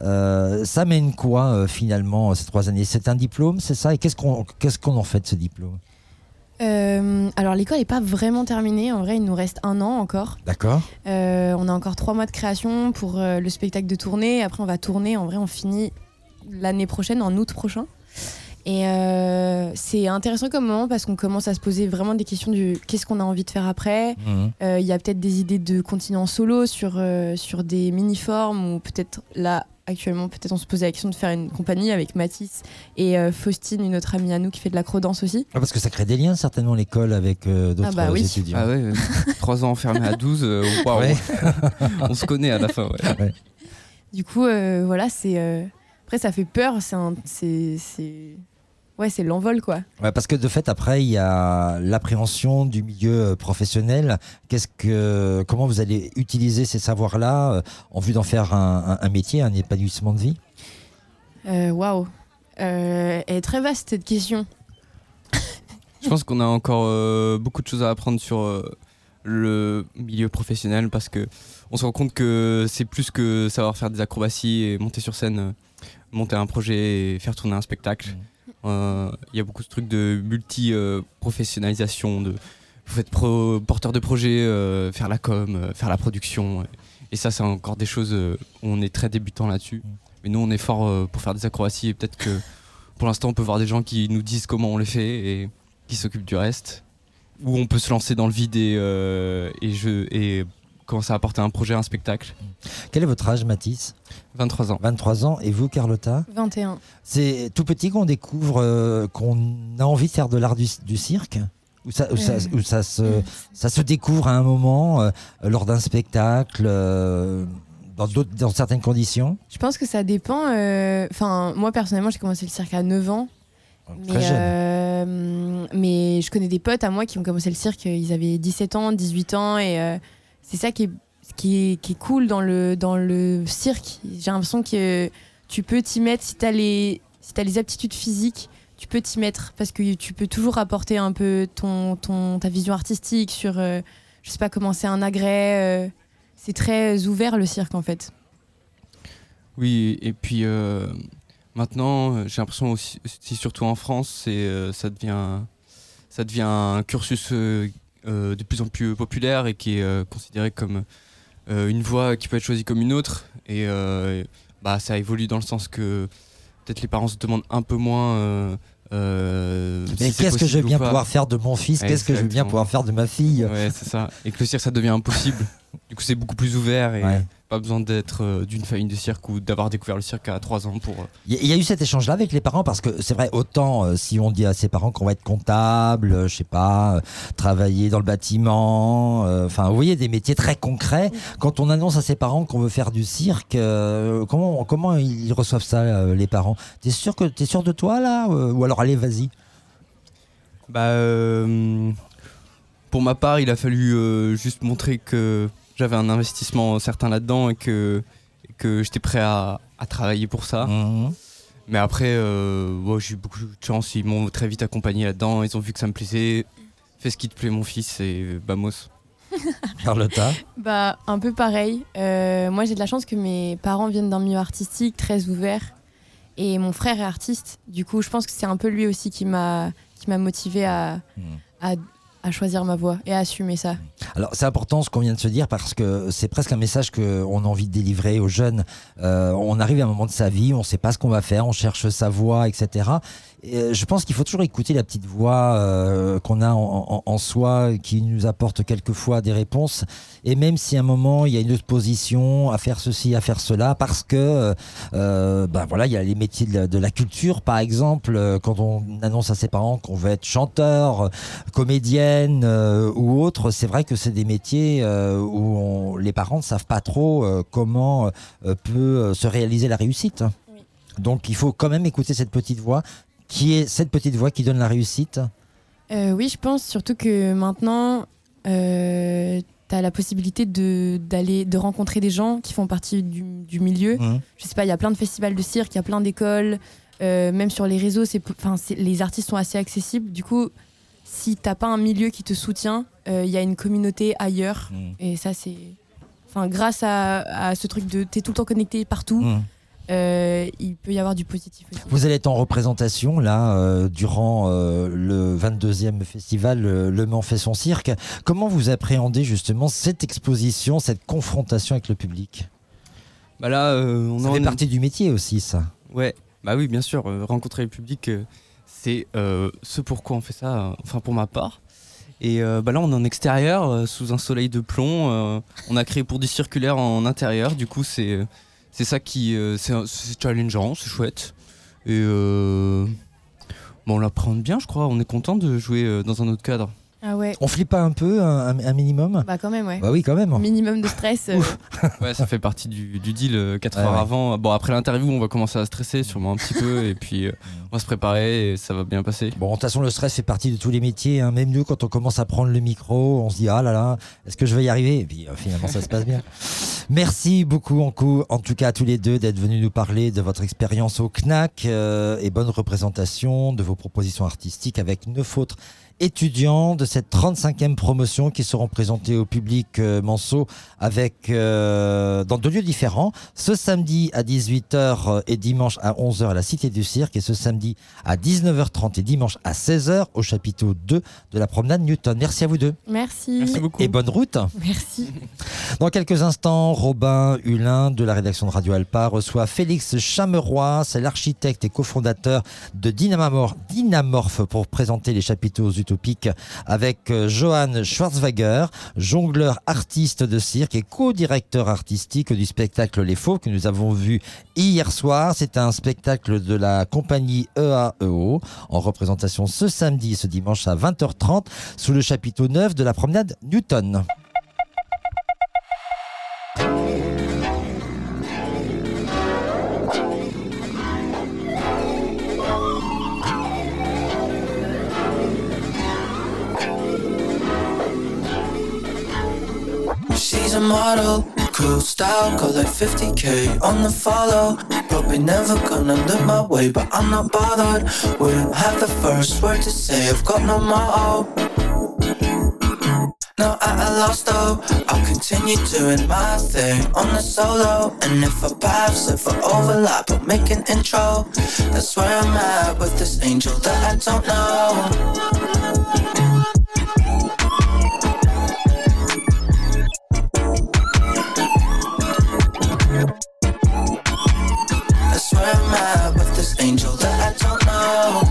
Euh, ça mène quoi, euh, finalement, ces trois années? C'est un diplôme, c'est ça? Et qu'est-ce qu'on qu'est-ce qu'on en fait de ce diplôme? Alors l'école n'est pas vraiment terminée. En vrai, il nous reste un an encore. D'accord on a encore trois mois de création pour le spectacle de tournée. Après, on va tourner. En vrai, on finit l'année prochaine, en août prochain. Et euh, c'est intéressant comme moment parce qu'on commence à se poser vraiment des questions du qu'est-ce qu'on a envie de faire après. Mhm. Euh, Il y a peut-être des idées de continuer en solo sur, euh, sur des mini-formes ou peut-être là, actuellement, peut-être on se posait la question de faire une compagnie avec Mathis et euh, Faustine, une autre amie à nous qui fait de l'acrodance aussi. Ah, Parce que ça crée des liens, certainement, l'école avec euh, d'autres Ah bah oui. étudiants. Ah ouais, euh, trois ans enfermés à 12, euh, waouh. Ouais. on se connaît à la fin. Ouais. Du coup, euh, voilà, c'est. euh, Après, ça fait peur. C'est. Ouais, c'est l'envol, quoi. Ouais, parce que de fait, après, il y a l'appréhension du milieu euh, professionnel. Qu'est-ce que, comment vous allez utiliser ces savoirs-là euh, en vue d'en faire un, un- un métier, un épanouissement de vie? Euh, Waouh. Euh, elle est très vaste, cette question. Je pense qu'on a encore euh, beaucoup de choses à apprendre sur euh, le milieu professionnel parce que on se rend compte que c'est plus que savoir faire des acrobaties et monter sur scène, monter un projet et faire tourner un spectacle. Euh, Il y a beaucoup de trucs de multi-professionnalisation, de vous êtes pro- porteur de projet, euh, faire la com, euh, faire la production. Et ça, c'est encore des choses euh, où on est très débutant là-dessus. Mais nous, on est fort euh, pour faire des acrobaties et peut-être que pour l'instant, on peut voir des gens qui nous disent comment on les fait et qui s'occupent du reste. Ou on peut se lancer dans le vide et, euh, et, je, et commencer à apporter un projet, un spectacle. Quel est votre âge, Mathis 23 ans. 23 ans. Et vous, Carlotta 21. C'est tout petit qu'on découvre euh, qu'on a envie de faire de l'art du, du cirque ou ça, se, ça se découvre à un moment euh, lors d'un spectacle, euh, dans, certaines conditions Je pense que ça dépend. euh, Enfin, moi, personnellement, j'ai commencé le cirque à 9 ans. Très Mais, jeune. euh, mais je connais des potes à moi qui ont commencé le cirque, ils avaient 17 ans, 18 ans, et euh, c'est ça qui est, cool dans le, cirque. J'ai l'impression que tu peux t'y mettre si tu as, les les aptitudes physiques. Tu peux t'y mettre parce que tu peux toujours apporter un peu ton, ton, ta vision artistique sur, euh, je sais pas, comment c'est un agrès. euh, c'est très ouvert le cirque en fait. Oui, et puis euh, maintenant, j'ai l'impression aussi, surtout en France, ça, devient, un cursus de plus en plus populaire et qui est euh, considéré comme euh, une voie qui peut être choisie comme une autre. Et euh, bah, ça évolue dans le sens que peut-être les parents se demandent un peu moins. euh, euh, Mais si qu'est-ce que je vais bien pouvoir faire de mon fils? Qu'est-ce que je vais bien pouvoir faire de ma fille? Ouais, c'est ça. Et que le cirque, ça devient impossible. du coup, c'est beaucoup plus ouvert et Ouais. pas besoin d'être euh, d'une famille de cirque ou d'avoir découvert le cirque à 3 ans pour. euh, Il y, a- il y a eu cet échange-là avec les parents parce que c'est vrai, autant euh, si on dit à ses parents qu'on va être comptable, euh, je sais pas, euh, travailler dans le bâtiment, euh, enfin, vous voyez, des métiers très concrets. Quand on annonce à ses parents qu'on veut faire du cirque, euh, comment, comment ils reçoivent ça, euh, les parents? T'es sûr que t'es sûr de toi là Ou alors allez, vas-y. Bah, euh, pour ma part, il a fallu euh, juste montrer que j'avais un investissement certain là-dedans et que, et que j'étais prêt à, à travailler pour ça. Mhm. Mais après, euh, ouais, j'ai eu beaucoup de chance. Ils m'ont très vite accompagné là-dedans. Ils ont vu que ça me plaisait. Fais ce qui te plaît, mon fils, et vamos. Carlotta Bah, un peu pareil. Euh, moi, j'ai de la chance que mes parents viennent d'un milieu artistique très ouvert. Et mon frère est artiste. Du coup, je pense que c'est un peu lui aussi qui m'a qui m'a motivé à, Mhm. à, à choisir ma voie et à assumer ça. Alors c'est important ce qu'on vient de se dire parce que c'est presque un message qu'on a envie de délivrer aux jeunes. Euh, on arrive à un moment de sa vie, on ne sait pas ce qu'on va faire, on cherche sa voie, etc. Et euh, je pense qu'il faut toujours écouter la petite voix euh, qu'on a en, en- en soi, qui nous apporte quelquefois des réponses. Et même si à un moment il y a une opposition à faire ceci, à faire cela, parce que euh, ben voilà, il y a les métiers de la, de la culture, par exemple, euh, quand on annonce à ses parents qu'on veut être chanteur, comédienne euh, ou autre, c'est vrai que c'est des métiers euh, où on- les parents ne savent pas trop euh, comment euh, peut euh, se réaliser la réussite. Donc il faut quand même écouter cette petite voix, qui est cette petite voix qui donne la réussite. Euh, oui, je pense surtout que maintenant, euh, tu as la possibilité de, d'aller, de rencontrer des gens qui font partie du, du milieu. Mhm. Je sais pas, il y a plein de festivals de cirque, il y a plein d'écoles, euh, même sur les réseaux, c'est, enfin, c'est- les artistes sont assez accessibles. Du coup, si t'as pas un milieu qui te soutient, euh, il y a une communauté ailleurs. Mm. Et ça, c'est. Enfin, grâce à, à ce truc de t'es tout le temps connecté partout, Mm. Euh, il peut y avoir du positif aussi. Vous allez être en représentation là euh, durant euh, le 22e festival Le Mans fait son cirque. Comment vous appréhendez justement cette exposition, cette confrontation avec le public? Bah là, euh, on Ça en fait partie du métier aussi, ça. Ouais, bah oui, bien sûr. rencontrer le public, c'est euh, ce pourquoi on fait ça, enfin pour ma part. Et euh, bah là, on est en extérieur, euh, sous un soleil de plomb. euh, on a créé pour du circulaire en intérieur. Du coup, c'est euh, c'est ça qui. euh, c'est challengeant, c'est chouette. Et euh, bon, on l'appréhende bien, je crois. On est content de jouer euh, dans un autre cadre. Ah ouais, On flippe pas un peu, un, un minimum? Bah quand même, ouais. Bah oui, quand même. Minimum de stress. euh, Ouais, ça fait partie du, du deal 4 Ouais, heures ouais. avant. Bon, après l'interview, on va commencer à stresser sûrement un petit peu. Et puis, euh, on va se préparer et ça va bien passer. Bon, de toute façon, le stress fait partie de tous les métiers. hein. Même nous, quand on commence à prendre le micro, on se dit ah là là, est-ce que je vais y arriver? Et puis euh, finalement, ça se passe bien. Merci beaucoup, en, coup, en tout cas à tous les deux, d'être venus nous parler de votre expérience au CNAC euh, et bonne représentation de vos propositions artistiques avec neuf autres étudiants de cette 35e promotion qui seront présentés au public euh, Manceau avec euh, dans deux lieux différents. Ce samedi à 18h et dimanche à 11h à la Cité du Cirque et ce samedi à 19h30 et dimanche à 16h au chapiteau 2 de la promenade Newton. Merci à vous deux Merci. Merci beaucoup. et bonne route. Merci. Dans quelques instants, Robin Hulin de la rédaction de Radio Alpa reçoit Félix Chameroy, c'est l'architecte et cofondateur de Dynamor- Dynamorph pour présenter les chapiteaux utopiques avec euh, Johan Schwarzwager, jongleur artiste de cirque et co-directeur artistique du spectacle Les Faux que nous avons vu hier soir. C'est un spectacle de la compagnie EAEO en représentation ce samedi et ce dimanche à 20h30 sous le chapiteau 9 de la promenade Newton. A model, cool style, got like 50k on the follow. Probably never gonna look my way, but I'm not bothered. Wouldn't have the first word to say, I've got no motto. Now at a loss though, I'll continue doing my thing on the solo. And if I pass, if I overlap, I'll make an intro. That's where I'm at with this angel that I don't know. That's where I'm with this angel that I don't know.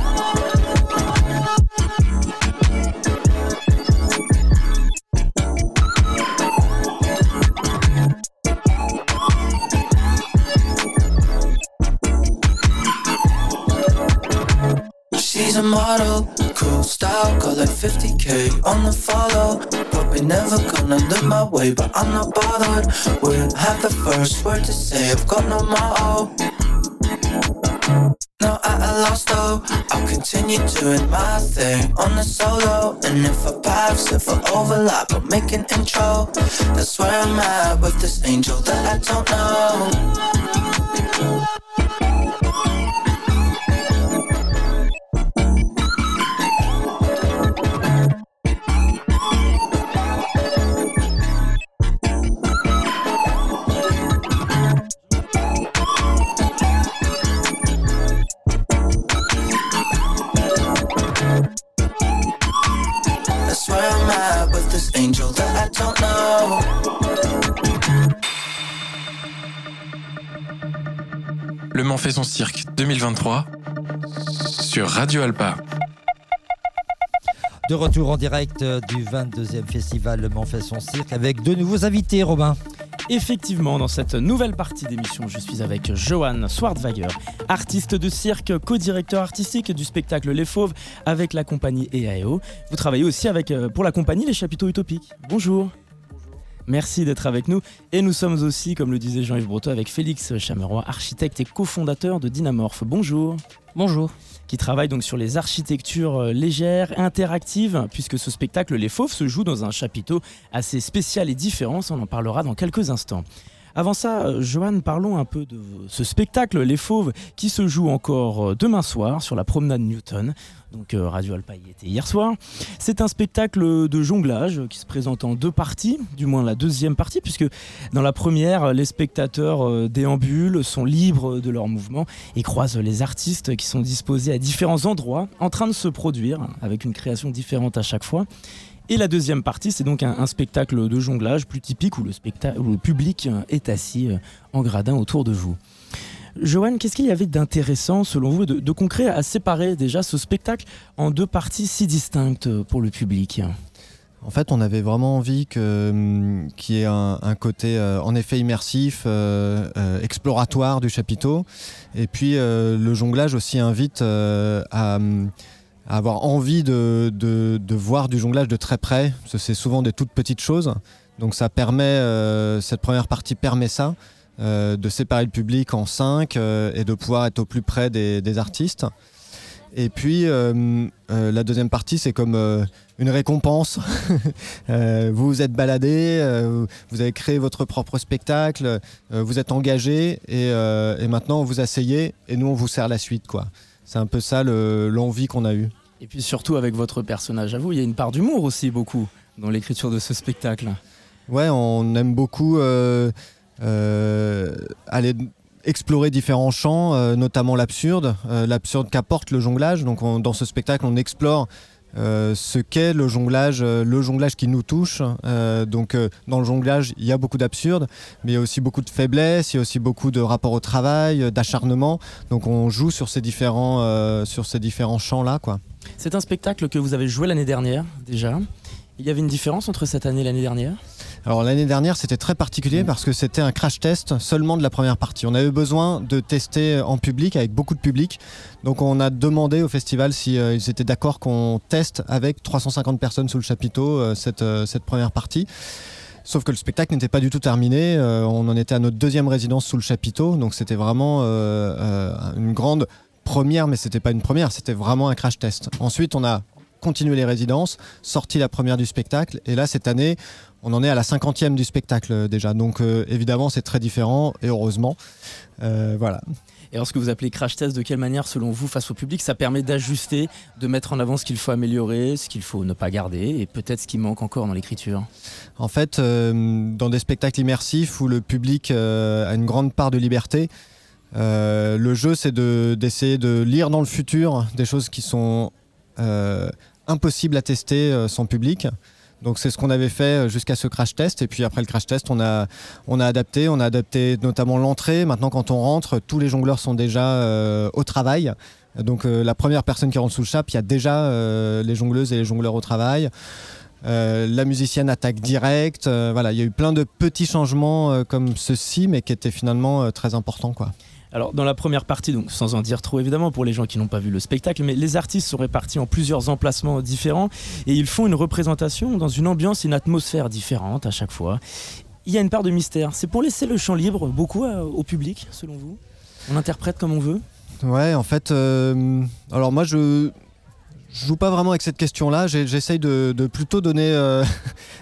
She's a model, style, got like 50k on the follow. Probably never gonna look my way, but I'm not bothered. Wouldn't have the first word to say, I've got no motto. Now at a loss though, I'll continue doing my thing on the solo. And if our paths ever overlap, I'll make an intro. That's where I'm at with this angel that I don't know. Fait son cirque 2023 sur Radio Alpa. De retour en direct euh, du 22e festival Le Mans fait son cirque avec de nouveaux invités, Robin. Effectivement, dans cette nouvelle partie d'émission, je suis avec Johan Swartwager, artiste de cirque, co-directeur artistique du spectacle Les Fauves avec la compagnie EAEO. Vous travaillez aussi avec, euh, pour la compagnie Les Chapiteaux Utopiques. Bonjour. Merci d'être avec nous. Et nous sommes aussi, comme le disait Jean-Yves Breton, avec Félix Chameroy, architecte et cofondateur de Dynamorph. Bonjour. Bonjour. Qui travaille donc sur les architectures euh, légères, interactives, puisque ce spectacle Les Fauves se joue dans un chapiteau assez spécial et différent. On en parlera dans quelques instants. Avant ça, Johan, parlons un peu de ce spectacle Les Fauves qui se joue encore euh, demain soir sur la promenade Newton. Donc euh, Radio Alpa y était hier soir. C'est un spectacle de jonglage qui se présente en deux parties, du moins la deuxième partie, puisque dans la première, les spectateurs euh, déambulent, sont libres de leurs mouvements et croisent les artistes qui sont disposés à différents endroits en train de se produire, avec une création différente à chaque fois. Et la deuxième partie, c'est donc un, spectacle de jonglage plus typique où le, où le public euh, est assis euh, en gradin autour de vous. Johan, qu'est-ce qu'il y avait d'intéressant selon vous, de, concret à séparer déjà ce spectacle en deux parties si distinctes euh, pour le public? En fait, on avait vraiment envie hum, qu'il y ait un, côté euh, en effet immersif, euh, euh, exploratoire du chapiteau. Et puis euh, le jonglage aussi invite euh, à, avoir envie de, voir du jonglage de très près, c'est souvent des toutes petites choses. Donc ça permet, euh, cette première partie permet ça, euh, de séparer le public en cinq euh, et de pouvoir être au plus près des, artistes. Et puis la deuxième partie, c'est comme une récompense. Vous vous êtes baladé, vous avez créé votre propre spectacle, vous êtes engagé et, et maintenant vous asseyez et nous on vous sert la suite. quoi. C'est un peu ça le- l'envie qu'on a eue. Et puis surtout avec votre personnage à vous, il y a une part d'humour aussi beaucoup dans l'écriture de ce spectacle. Ouais, on aime beaucoup euh, euh, aller explorer différents champs, euh, notamment l'absurde, l'absurde qu'apporte le jonglage. Donc on- dans ce spectacle, on explore euh, ce qu'est le jonglage, euh, le jonglage qui nous touche. Euh, donc dans le jonglage, il y a beaucoup d'absurde, mais il y a aussi beaucoup de faiblesses, il y a aussi beaucoup de rapports au travail, d'acharnement. Donc on joue sur ces différents, sur ces différents champs-là, quoi. C'est un spectacle que vous avez joué l'année dernière déjà. Il y avait une différence entre cette année et l'année dernière? Alors l'année dernière, c'était très particulier parce que c'était un crash test seulement de la première partie. On avait besoin de tester en public avec beaucoup de public. Donc on a demandé au festival si euh, ils étaient d'accord qu'on teste avec 350 personnes sous le chapiteau euh, cette, euh, cette première partie. Sauf que le spectacle n'était pas du tout terminé. On en était à notre deuxième résidence sous le chapiteau. Donc c'était vraiment une grande première, mais c'était pas une première, c'était vraiment un crash test. Ensuite, on a continué les résidences, sorti la première du spectacle. Et là, cette année, on en est à la cinquantième du spectacle euh, déjà. Donc euh, évidemment, c'est très différent et heureusement. Euh, voilà. Et alors ce que vous appelez crash test, de quelle manière selon vous face au public ça permet d'ajuster, de mettre en avant ce qu'il faut améliorer, ce qu'il faut ne pas garder et peut-être ce qui manque encore dans l'écriture? En fait, euh, dans des spectacles immersifs où le public euh, a une grande part de liberté, euh, le jeu c'est de- d'essayer de, lire dans le futur des choses qui sont impossibles à tester sans public. Donc c'est ce qu'on avait fait euh, jusqu'à ce crash test et puis après le crash test on a, on a adapté, on a adapté notamment l'entrée. Maintenant quand on rentre, tous les jongleurs sont déjà euh, au travail. Donc euh, la première personne qui rentre sous le chap, il y a déjà les jongleuses et les jongleurs au travail. La musicienne attaque direct. voilà, il y a eu plein de petits changements comme ceci, mais qui étaient finalement très importants. Quoi. Alors dans la première partie, donc sans en dire trop évidemment pour les gens qui n'ont pas vu le spectacle, mais les artistes sont répartis en plusieurs emplacements différents et ils font une représentation dans une ambiance, une atmosphère différente à chaque fois. Il y a une part de mystère. C'est pour laisser le champ libre beaucoup euh, au public, selon vous? On interprète comme on veut? Ouais, en fait, euh, alors moi je je joue pas vraiment avec cette question-là. J'essaye de, plutôt donner euh,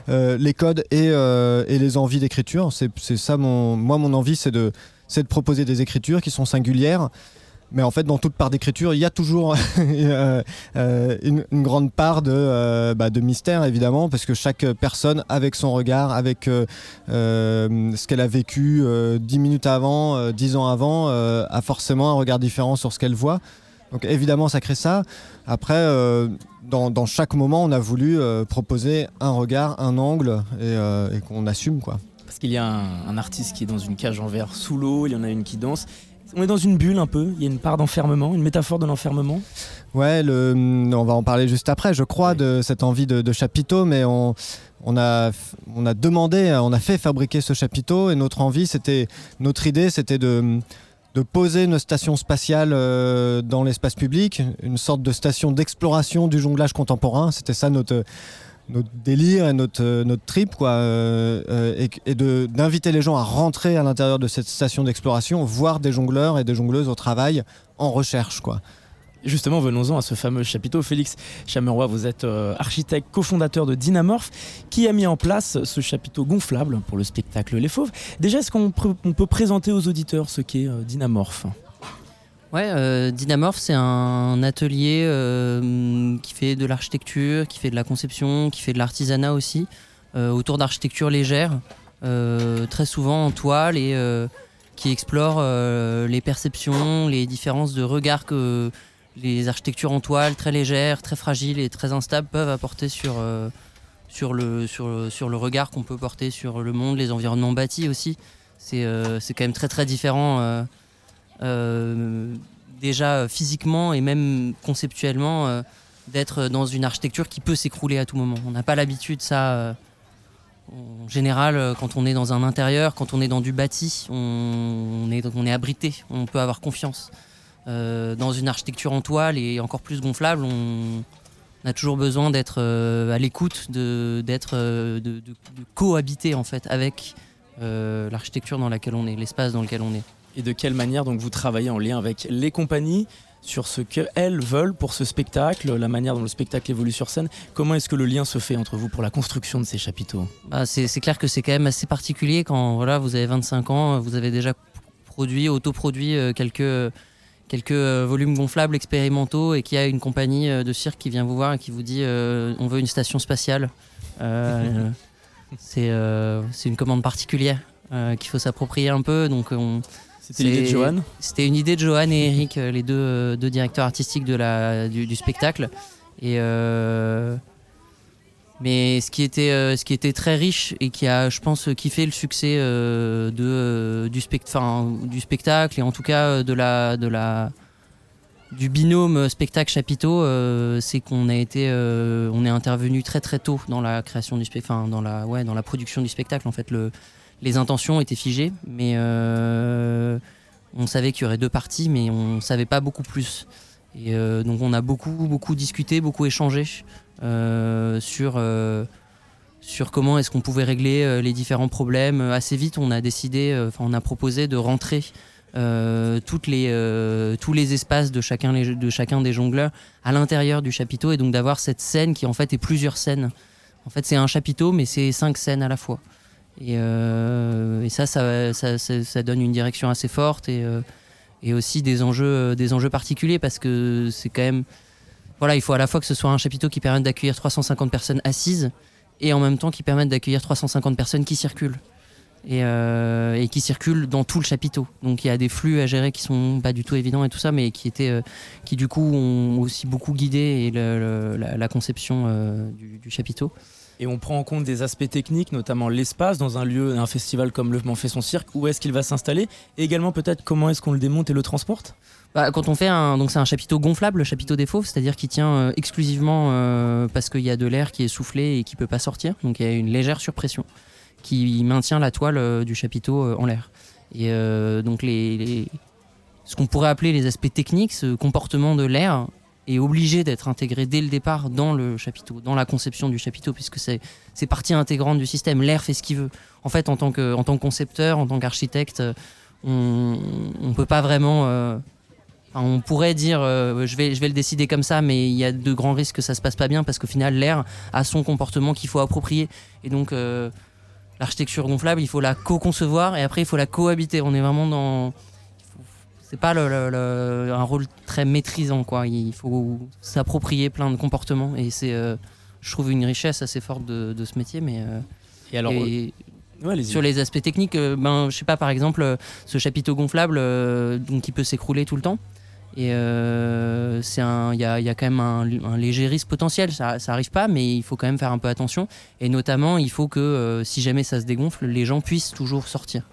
les codes et, et les envies d'écriture. C'est ça mon, moi mon envie, c'est de c'est de proposer des écritures qui sont singulières. Mais en fait, dans toute part d'écriture, il y a toujours euh, euh, une, grande part de, euh, bah, de mystère, évidemment, parce que chaque personne, avec son regard, avec euh, euh, ce qu'elle a vécu euh, dix minutes avant, euh, dix ans avant, euh, a forcément un regard différent sur ce qu'elle voit. Donc évidemment, ça crée ça. Après, euh, dans, dans chaque moment, on a voulu euh, proposer un regard, un angle, et, euh, et qu'on assume, quoi. Parce qu'il y a un, un artiste qui est dans une cage en verre sous l'eau, il y en a une qui danse. On est dans une bulle un peu, il y a une part d'enfermement, une métaphore de l'enfermement. Ouais, le, on va en parler juste après, je crois, de cette envie de, de chapiteau, mais on, on, a, on a demandé, on a fait fabriquer ce chapiteau, et notre envie, c'était, notre idée, c'était de, de poser une station spatiale euh, dans l'espace public, une sorte de station d'exploration du jonglage contemporain. C'était ça notre, notre délire et notre, euh, notre trip, quoi, euh, euh, et, d'inviter les gens à rentrer à l'intérieur de cette station d'exploration, voir des jongleurs et des jongleuses au travail en recherche, quoi. Justement, venons-en à ce fameux chapiteau. Félix Chameroy, vous êtes architecte cofondateur de Dynamorph, qui a mis en place ce chapiteau gonflable pour le spectacle Les Fauves. Déjà, est-ce qu'on peut présenter aux auditeurs ce qu'est Dynamorph Ouais, euh, Dynamorph, c'est un atelier euh, qui fait de l'architecture, qui fait de la conception, qui fait de l'artisanat aussi, euh, autour d'architecture légère, très souvent en toile et qui explore les perceptions, les différences de regard que les architectures en toile, très légères, très fragiles et très instables, peuvent apporter sur, sur, le, sur, sur le regard qu'on peut porter sur le monde, les environnements bâtis aussi. C'est quand même très très différent. Euh, déjà euh, physiquement et même conceptuellement euh, d'être dans une architecture qui peut s'écrouler à tout moment. On n'a pas l'habitude ça. en général, quand on est dans un intérieur, quand on est dans du bâti, on, est, abrité, on peut avoir confiance. Dans une architecture en toile et encore plus gonflable, on, a toujours besoin d'être à l'écoute, d'être, de, de- de cohabiter en fait avec l'architecture dans laquelle on est, l'espace dans lequel on est. Et de quelle manière donc vous travaillez en lien avec les compagnies sur ce qu'elles veulent pour ce spectacle, la manière dont le spectacle évolue sur scène. Comment est-ce que le lien se fait entre vous pour la construction de ces chapiteaux? Bah, c'est clair que c'est quand même assez particulier quand voilà, vous avez 25 ans, vous avez déjà produit, autoproduit euh, quelques, quelques euh, volumes gonflables expérimentaux et qu'il y a une compagnie euh, de cirque qui vient vous voir et qui vous dit euh, on veut une station spatiale. Euh, c'est euh, une commande particulière qu'il faut s'approprier un peu. Donc on, C'était l'idée de Johan C'était une idée de Johan et Eric, euh, les deux, euh, deux directeurs artistiques de la, du, du spectacle. Et euh, mais ce qui, était, ce qui était très riche et qui a, je pense, kiffé le succès de, du, spect- du spectacle et en tout cas de la, de la, du binôme spectacle-chapiteau, euh, c'est qu'on a été, euh, on est intervenu très très tôt dans la création du spectacle, enfin dans la, ouais, dans la production du spectacle. En fait, le, les intentions étaient figées, mais euh, on savait qu'il y aurait deux parties, mais on savait pas beaucoup plus. Et euh, donc on a beaucoup beaucoup discuté, beaucoup échangé euh, sur comment est-ce qu'on pouvait régler les différents problèmes. Assez vite, on a décidé, on a proposé de rentrer tous les espaces de chacun, de chacun des jongleurs à l'intérieur du chapiteau et donc d'avoir cette scène qui en fait est plusieurs scènes. En fait, c'est un chapiteau, mais c'est cinq scènes à la fois. Et, euh, ça, ça, donne une direction assez forte et, euh, aussi des enjeux, euh, des enjeux particuliers parce que c'est quand même. Voilà, il faut à la fois que ce soit un chapiteau qui permette d'accueillir 350 personnes assises et en même temps qui permette d'accueillir 350 personnes qui circulent. Et, qui circulent dans tout le chapiteau. Donc il y a des flux à gérer qui sont pas du tout évidents et tout ça, mais qui étaient, qui du coup ont aussi beaucoup guidé la, conception du chapiteau. Et on prend en compte des aspects techniques, notamment l'espace dans un lieu, un festival comme le Mans fait son cirque, où est-ce qu'il va s'installer? Et également peut-être comment est-ce qu'on le démonte et le transporte? Bah, quand on fait un, donc c'est un chapiteau gonflable, le chapiteau des fauves, c'est-à-dire qu'il tient euh, exclusivement euh, parce qu'il y a de l'air qui est soufflé et qui peut pas sortir, donc il y a une légère surpression qui maintient la toile euh, du chapiteau en l'air. Et donc les, les- ce qu'on pourrait appeler les aspects techniques, ce comportement de l'air est obligé d'être intégré dès le départ dans le chapiteau, dans la conception du chapiteau, puisque c'est partie intégrante du système. L'air fait ce qu'il veut. En fait, en tant que, en tant que concepteur, en tant qu'architecte, euh, on ne peut pas vraiment euh, on pourrait dire euh, je, vais, je vais le décider comme ça, mais il y a de grands risques que ça se passe pas bien parce qu'au final, l'air a son comportement qu'il faut approprier. Et donc, l'architecture gonflable, il faut la co-concevoir et après, il faut la cohabiter. On est vraiment dans. C'est pas le- le- le- un rôle très maîtrisant, quoi. Il faut s'approprier plein de comportements et c'est, euh, je trouve, une richesse assez forte de, de ce métier. Mais euh, Et alors, et- Ouais, allez-y. sur les aspects techniques, euh, ben, je sais pas, par exemple, euh, ce chapiteau gonflable, euh, donc qui peut s'écrouler tout le temps. Et euh, c'est il y a, il y a quand même un, un léger risque potentiel. Ça, ça arrive pas, mais il faut quand même faire un peu attention. Et notamment, il faut que euh, si jamais ça se dégonfle, les gens puissent toujours sortir.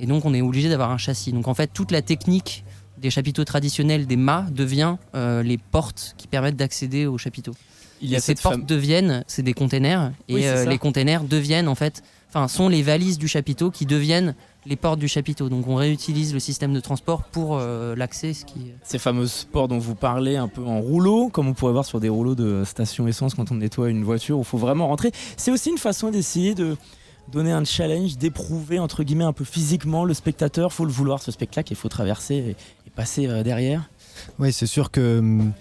Et donc, on est obligé d'avoir un châssis. Donc, en fait, toute la technique des chapiteaux traditionnels des mâts devient euh, les portes qui permettent d'accéder au chapiteau. Il y a Et ces portes fame- deviennent, c'est des containers, et Oui, euh, les containers deviennent en fait, enfin, sont les valises du chapiteau qui deviennent les portes du chapiteau. Donc on réutilise le système de transport pour euh, l'accès, ce qui. Ces fameux sports dont vous parlez un peu en rouleau, comme on pourrait voir sur des rouleaux de station essence quand on nettoie une voiture, où il faut vraiment rentrer. C'est aussi une façon d'essayer de donner un challenge, d'éprouver entre guillemets un peu physiquement le spectateur. faut le vouloir ce spectacle, il faut traverser et, et passer euh, derrière. Oui, c'est sûr que hum,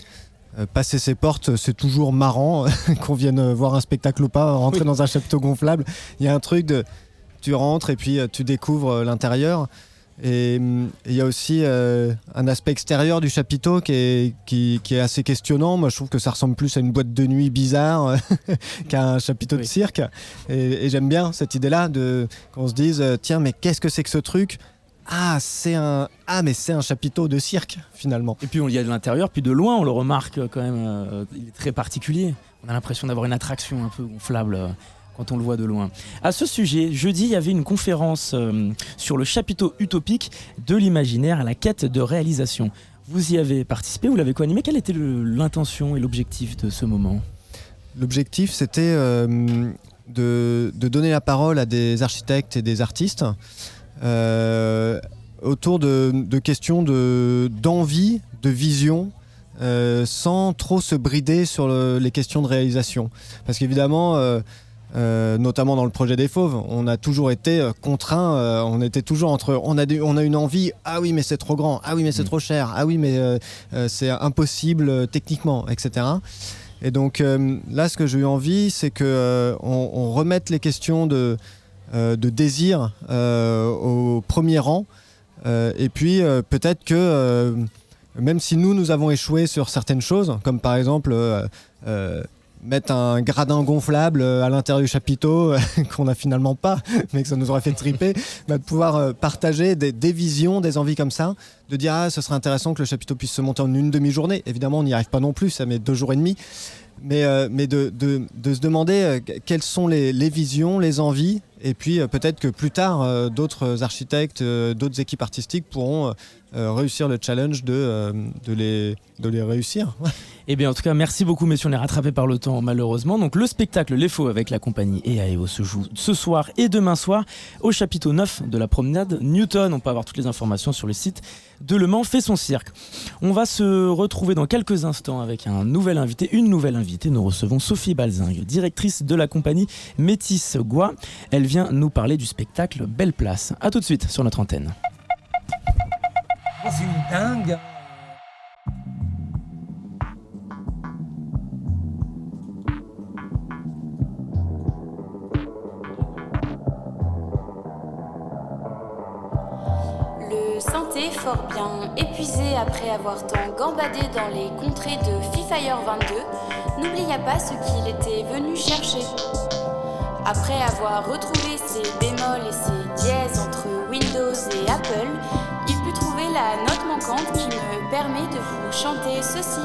euh, passer ces portes, c'est toujours marrant qu'on vienne euh, voir un spectacle ou pas, rentrer dans un chapiteau gonflable. Il y a un truc de. Tu rentres et puis tu découvres l'intérieur. Et il y a aussi euh, un aspect extérieur du chapiteau qui est, qui, qui est assez questionnant. Moi, je trouve que ça ressemble plus à une boîte de nuit bizarre qu'à un chapiteau de cirque. Et, et j'aime bien cette idée-là de qu'on se dise euh, tiens, mais qu'est-ce que c'est que ce truc? Ah, c'est un ah, mais c'est un chapiteau de cirque finalement. Et puis on y a de l'intérieur, puis de loin on le remarque quand même, euh, il est très particulier. On a l'impression d'avoir une attraction un peu gonflable euh, quand on le voit de loin. À ce sujet, jeudi il y avait une conférence euh, sur le chapiteau utopique de l'imaginaire à la quête de réalisation. Vous y avez participé, vous l'avez co-animé. Quelle était l'intention et l'objectif de ce moment? L'objectif, c'était euh, de, donner la parole à des architectes et des artistes euh, autour de, de questions de- d'envie, de, vision, sans trop se brider sur le- les questions de réalisation. Parce qu'évidemment, euh, notamment dans le projet des Fauves, on a toujours été euh, contraint, euh, on était toujours entre, on a, des- on a une envie, ah oui mais c'est trop grand, ah oui mais c'est trop cher, ah oui mais euh, c'est impossible techniquement, etc. Et donc là, ce que j'ai eu envie, c'est que on, on remette les questions de, de désir au premier rang. Et puis peut-être que même si nous, nous avons échoué sur certaines choses, comme par exemple mettre un gradin gonflable euh, à l'intérieur du chapiteau qu'on n'a finalement pas, mais que ça nous aurait fait triper, bah, de pouvoir euh, partager des, visions, des envies comme ça, de dire ah ce serait intéressant que le chapiteau puisse se monter en une demi-journée. Évidemment, on n'y arrive pas non plus, ça met deux jours et demi. Mais, euh, mais de, de- se demander euh, que- quelles sont les, les visions, les envies, et puis euh, peut-être que plus tard, euh, d'autres architectes, euh, d'autres équipes artistiques pourront réussir le challenge de, de, les, de les réussir. Eh bien, en tout cas, merci beaucoup, messieurs. On est rattrapés par le temps, malheureusement. Donc, le spectacle Les Faux avec la compagnie EAEO se joue ce soir et demain soir au chapiteau 9 de la promenade Newton. On peut avoir toutes les informations sur le site de Le Mans fait son cirque. On va se retrouver dans quelques instants avec un nouvel invité, une nouvelle invitée. Nous recevons Sophie Balzingue, directrice de la compagnie Métis Gois. Elle vient nous parler du spectacle Belle Place. A tout de suite sur notre antenne. C'est une dingue. Le sentait fort bien, épuisé après avoir tant gambadé dans les contrées de Fifire 22, n'oublia pas ce qu'il était venu chercher. Après avoir retrouvé ses bémols et ses dièses entre Windows et Apple, il put trouver la note manquante qui me permet de vous chanter ceci.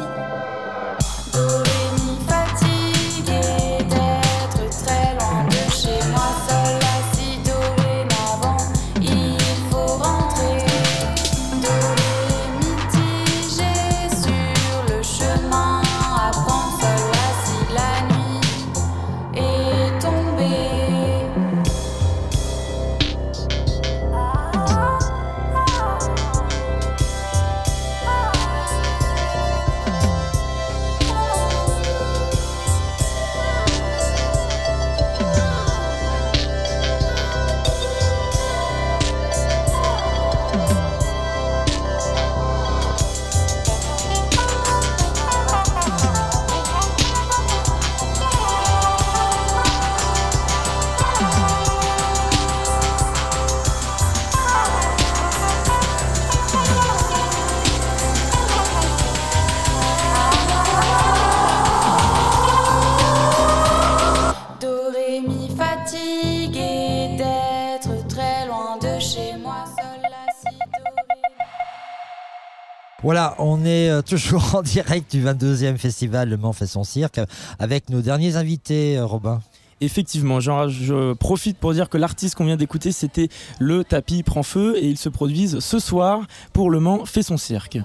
On est euh, toujours en direct du 22e festival Le Mans fait son cirque avec nos derniers invités, euh, Robin. Effectivement, je profite pour dire que l'artiste qu'on vient d'écouter, c'était Le Tapis Prend Feu et ils se produisent ce soir pour Le Mans fait son cirque.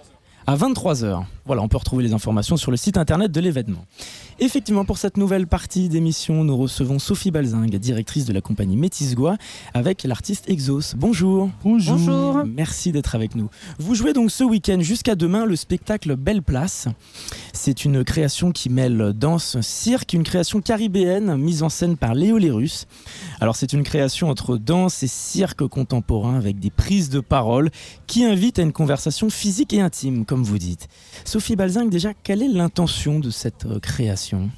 À 23h, Voilà, on peut retrouver les informations sur le site internet de l'événement. Effectivement, pour cette nouvelle partie d'émission, nous recevons Sophie Balzingue, directrice de la compagnie Métis Goa, avec l'artiste Exos. Bonjour. Bonjour. Merci d'être avec nous. Vous jouez donc ce week-end jusqu'à demain le spectacle Belle Place. C'est une création qui mêle danse, cirque, une création caribéenne mise en scène par Léo Lérus. Alors c'est une création entre danse et cirque contemporain avec des prises de parole qui invitent à une conversation physique et intime, comme vous dites. Sophie Balzingue, déjà, quelle est l'intention de cette euh, création?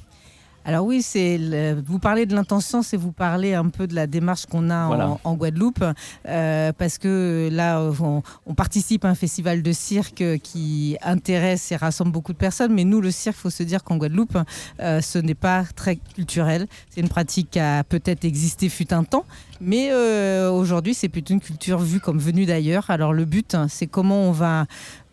Alors oui, c'est le- vous parlez de l'intention, c'est vous parler un peu de la démarche qu'on a en- Voilà. en, Guadeloupe, euh, parce que là, on, on participe à un festival de cirque qui intéresse et rassemble beaucoup de personnes, mais nous, le cirque, faut se dire qu'en Guadeloupe, euh, ce n'est pas très culturel. C'est une pratique qui a peut-être existé fut un temps, mais euh, aujourd'hui, c'est plutôt une culture vue comme venue d'ailleurs. Alors le but, hein, c'est comment on va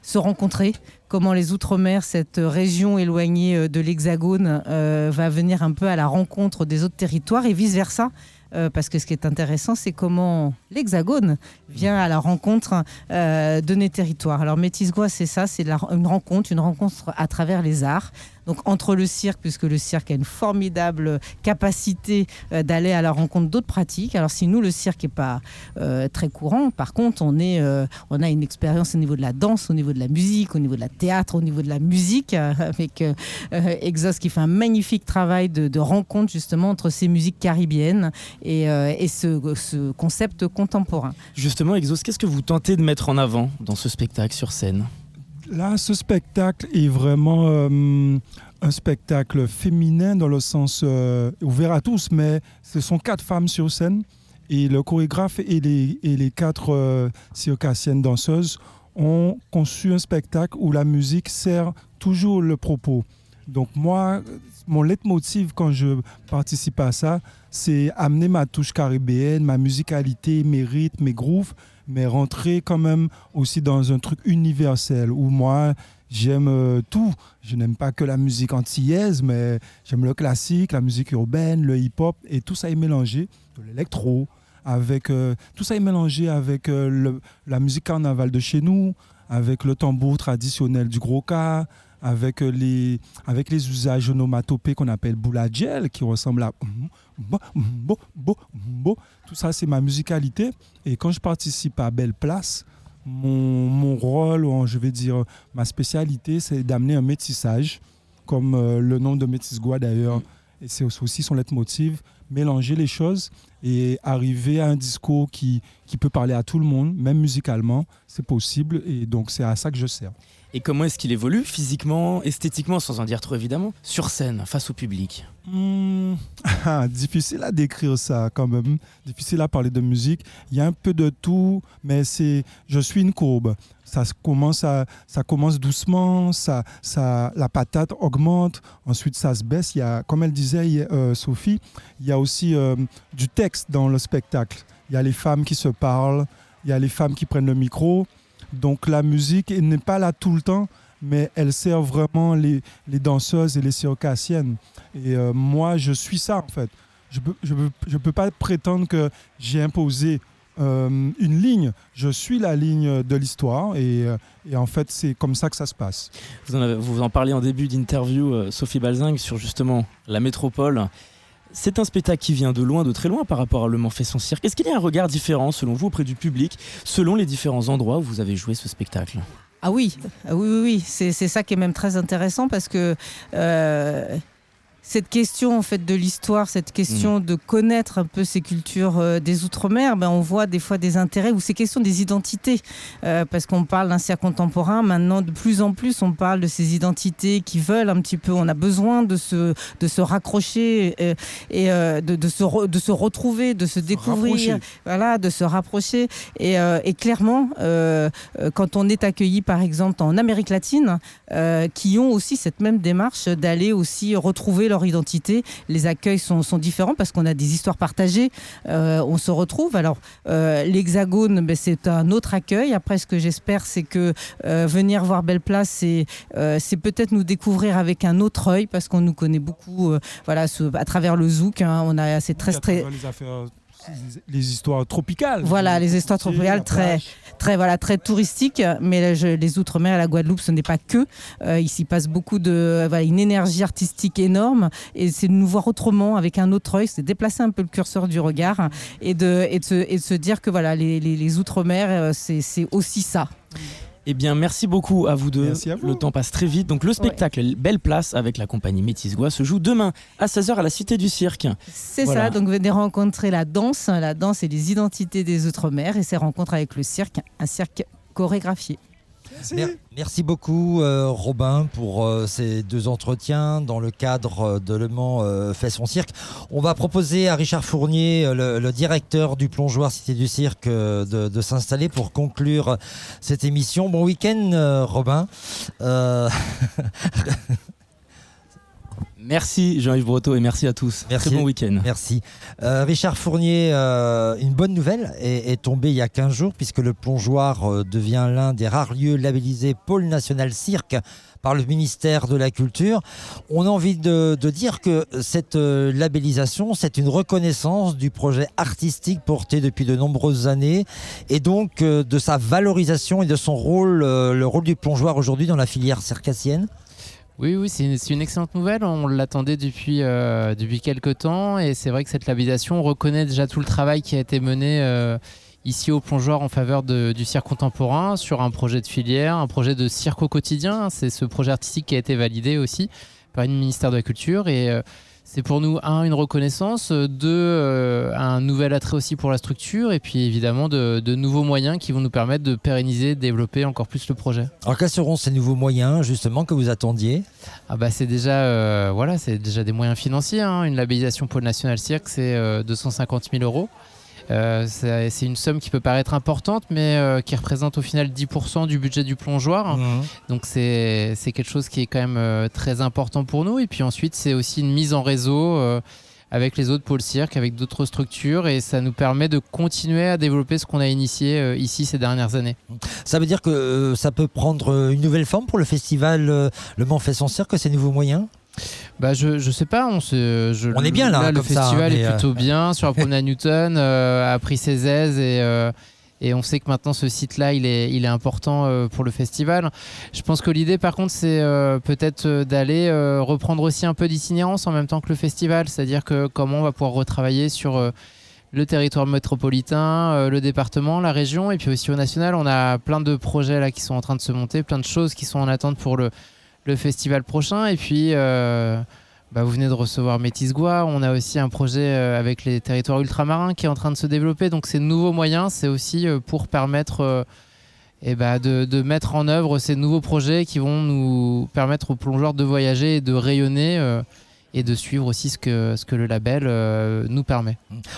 se rencontrer, comment les Outre-mer, cette région éloignée euh, de l'Hexagone, euh, va venir un peu à la rencontre des autres territoires et vice-versa. Euh, parce que ce qui est intéressant, c'est comment l'Hexagone vient à la rencontre de nos territoires. Alors Métis-Gois, c'est ça, c'est une rencontre, une rencontre à travers les arts. Donc entre le cirque, puisque le cirque a une formidable capacité euh, d'aller à la rencontre d'autres pratiques. Alors si nous, le cirque n'est pas euh, très courant, par contre, on, est, euh, on a une expérience au niveau de la danse, au niveau de la musique, au niveau de la théâtre, au niveau de la musique, euh, avec euh, euh, Exos qui fait un magnifique travail de, rencontre justement entre ces musiques caribéennes et, euh, ce concept contemporain. Justement, Exos, qu'est-ce que vous tentez de mettre en avant dans ce spectacle sur scène? Là, ce spectacle est vraiment euh, un spectacle féminin dans le sens euh, ouvert à tous, mais ce sont quatre femmes sur scène et le chorégraphe et les, et les quatre euh, circassiennes danseuses ont conçu un spectacle où la musique sert toujours le propos. Donc moi, mon leitmotiv quand je participe à ça, c'est amener ma touche caribéenne, ma musicalité, mes rythmes, mes grooves, mais rentrer quand même aussi dans un truc universel où moi, j'aime euh, tout. Je n'aime pas que la musique antillaise, mais j'aime le classique, la musique urbaine, le hip-hop, et tout ça est mélangé, de l'électro, avec euh, tout ça est mélangé avec euh, la musique carnaval de chez nous, avec le tambour traditionnel du gros cas, avec euh, les avec les usages onomatopées qu'on appelle boulagel qui ressemble à bo, bo, bo, bo. tout ça c'est ma musicalité et quand je participe à Belle Place mon, mon rôle ou je vais dire ma spécialité c'est d'amener un métissage comme euh, le nom de Métis Gua d'ailleurs et c'est aussi son leitmotiv mélanger les choses et arriver à un discours qui, qui peut parler à tout le monde, même musicalement, c'est possible et donc c'est à ça que je sers. Et comment est-ce qu'il évolue physiquement, esthétiquement, sans en dire trop évidemment, sur scène, face au public Hmm, ah, difficile à décrire ça quand même, difficile à parler de musique. Il y a un peu de tout, mais c'est, je suis une courbe. Ça commence, ça commence doucement, ça, ça, la patate augmente, ensuite ça se baisse. Il y a, comme elle disait euh, Sophie, il y a aussi euh, du texte dans le spectacle. Il y a les femmes qui se parlent, il y a les femmes qui prennent le micro. Donc la musique n'est pas là tout le temps, mais elle sert vraiment les, les danseuses et les circassiennes. Et euh, moi, je suis ça en fait. Je ne peux, je je peux pas prétendre que j'ai imposé euh, une ligne. Je suis la ligne de l'histoire et, euh, et en fait, c'est comme ça que ça se passe. Vous en, avez- vous en parliez en début d'interview, Sophie Balzingue, sur justement la métropole. C'est un spectacle qui vient de loin, de très loin par rapport à Le Mans fait son cirque. Est-ce qu'il y a un regard différent selon vous auprès du public, selon les différents endroits où vous avez joué ce spectacle? Ah oui, ah oui, oui, oui. C'est, c'est ça qui est même très intéressant parce que euh, cette question en fait de l'histoire, cette question de connaître un peu ces cultures euh, des outre-mer, ben, on voit des fois des intérêts ou ces questions des identités Euh, parce qu'on parle d'un cirque contemporain. Maintenant, de plus en plus, on parle de ces identités qui veulent un petit peu. On a besoin de se de se raccrocher euh, et euh, de, de se re- de se retrouver, de se découvrir, rapprocher. voilà, de se rapprocher. Et, et clairement, quand on est accueilli, par exemple, en Amérique latine, qui ont aussi cette même démarche d'aller aussi retrouver leur identité, les accueils sont, sont différents parce qu'on a des histoires partagées. Euh, on se retrouve. Alors, euh, l'Hexagone, ben, c'est un autre accueil. Après, ce que j'espère, c'est que euh, venir voir Belle Place, c'est c'est peut-être nous découvrir avec un autre œil parce qu'on nous connaît beaucoup, voilà, ce- à travers le zouk. hein. on a, c'est très, très, les histoires tropicales. Voilà, les histoires tropicales très, très, voilà, très touristiques. Mais je- les Outre-mer et la Guadeloupe, ce n'est pas que. Euh, il s'y passe beaucoup de. voilà, une énergie artistique énorme. Et c'est de nous voir autrement, avec un autre œil. C'est déplacer un peu le curseur du regard et de, et de, se, et de se dire que voilà, les, les- les Outre-mer, euh, c'est c'est aussi ça. Eh bien, merci beaucoup à vous deux. Merci à vous. Le temps passe très vite. Donc, le spectacle Belle Place avec la compagnie Métis Gois se joue demain à 16h à la Cité du Cirque. C'est Voilà. ça, donc venez rencontrer la danse, la danse et les identités des Outre-mer et ses rencontres avec le cirque, un cirque chorégraphié. Mer- Merci beaucoup euh, Robin pour euh, ces deux entretiens dans le cadre euh, de Le Mans fait son cirque. On va proposer à Richard Fournier, le, directeur du plongeoir Cité du Cirque, de, s'installer pour conclure cette émission. Bon week-end Robin. Merci Jean-Yves Breteau et merci à tous. Merci. Très bon week-end. Merci. Euh, Richard Fournier, euh, une bonne nouvelle est, est tombée il y a 15 jours puisque le plongeoir euh, devient l'un des rares lieux labellisés Pôle National Cirque par le ministère de la Culture. On a envie de, de dire que cette euh, labellisation, c'est une reconnaissance du projet artistique porté depuis de nombreuses années et donc euh, de sa valorisation et de son rôle, euh, le rôle du plongeoir aujourd'hui dans la filière circassienne. Oui, oui, c'est une, excellente nouvelle. On l'attendait depuis, euh, depuis quelques temps et c'est vrai que cette labellisation reconnaît déjà tout le travail qui a été mené euh, ici au plongeoir en faveur du cirque contemporain sur un projet de filière, un projet de cirque au quotidien. C'est ce projet artistique qui a été validé aussi par le ministère de la Culture et euh, c'est pour nous, un, une reconnaissance, euh, deux, euh, un nouvel attrait aussi pour la structure et puis évidemment de, de nouveaux moyens qui vont nous permettre de pérenniser, de développer encore plus le projet. Alors quels seront ces nouveaux moyens justement que vous attendiez? Ah bah c'est déjà euh, voilà déjà des moyens financiers. hein. Une labellisation Pôle National Cirque c'est euh, 250 000 euros. Euh, c'est une somme qui peut paraître importante, mais euh, qui représente au final 10% du budget du plongeoir. Donc c'est quelque chose qui est quand même euh, très important pour nous. Et puis ensuite, c'est aussi une mise en réseau avec les autres pôles cirque, avec d'autres structures, et ça nous permet de continuer à développer ce qu'on a initié euh, ici ces dernières années. Ça veut dire que euh, ça peut prendre une nouvelle forme pour le festival euh, Le Mans fait son cirque, ces nouveaux moyens? Bah je, je sais pas, on se, je- On est bien là, hein, le ça, festival hein, mais, est euh, plutôt bien sur la promenade Newton, euh, a pris ses aises et euh, et on sait que maintenant ce site-là, il est, il est important euh, pour le festival. Je pense que l'idée, par contre, c'est euh, peut-être d'aller euh, reprendre aussi un peu d'itinérance en même temps que le festival, c'est-à-dire que comment on va pouvoir retravailler sur euh, le territoire métropolitain, euh, le département, la région, et puis aussi au national. On a plein de projets là qui sont en train de se monter, plein de choses qui sont en attente pour le, le festival prochain. Et puis, euh, bah, vous venez de recevoir Métis Gua. On a aussi un projet euh, avec les territoires ultramarins qui est en train de se développer. Donc, ces nouveaux moyens, c'est aussi euh, pour permettre eh bah, de, de mettre en œuvre ces nouveaux projets qui vont nous permettre aux plongeurs de voyager et de rayonner. Et de suivre aussi ce que, ce que le label euh, nous permet.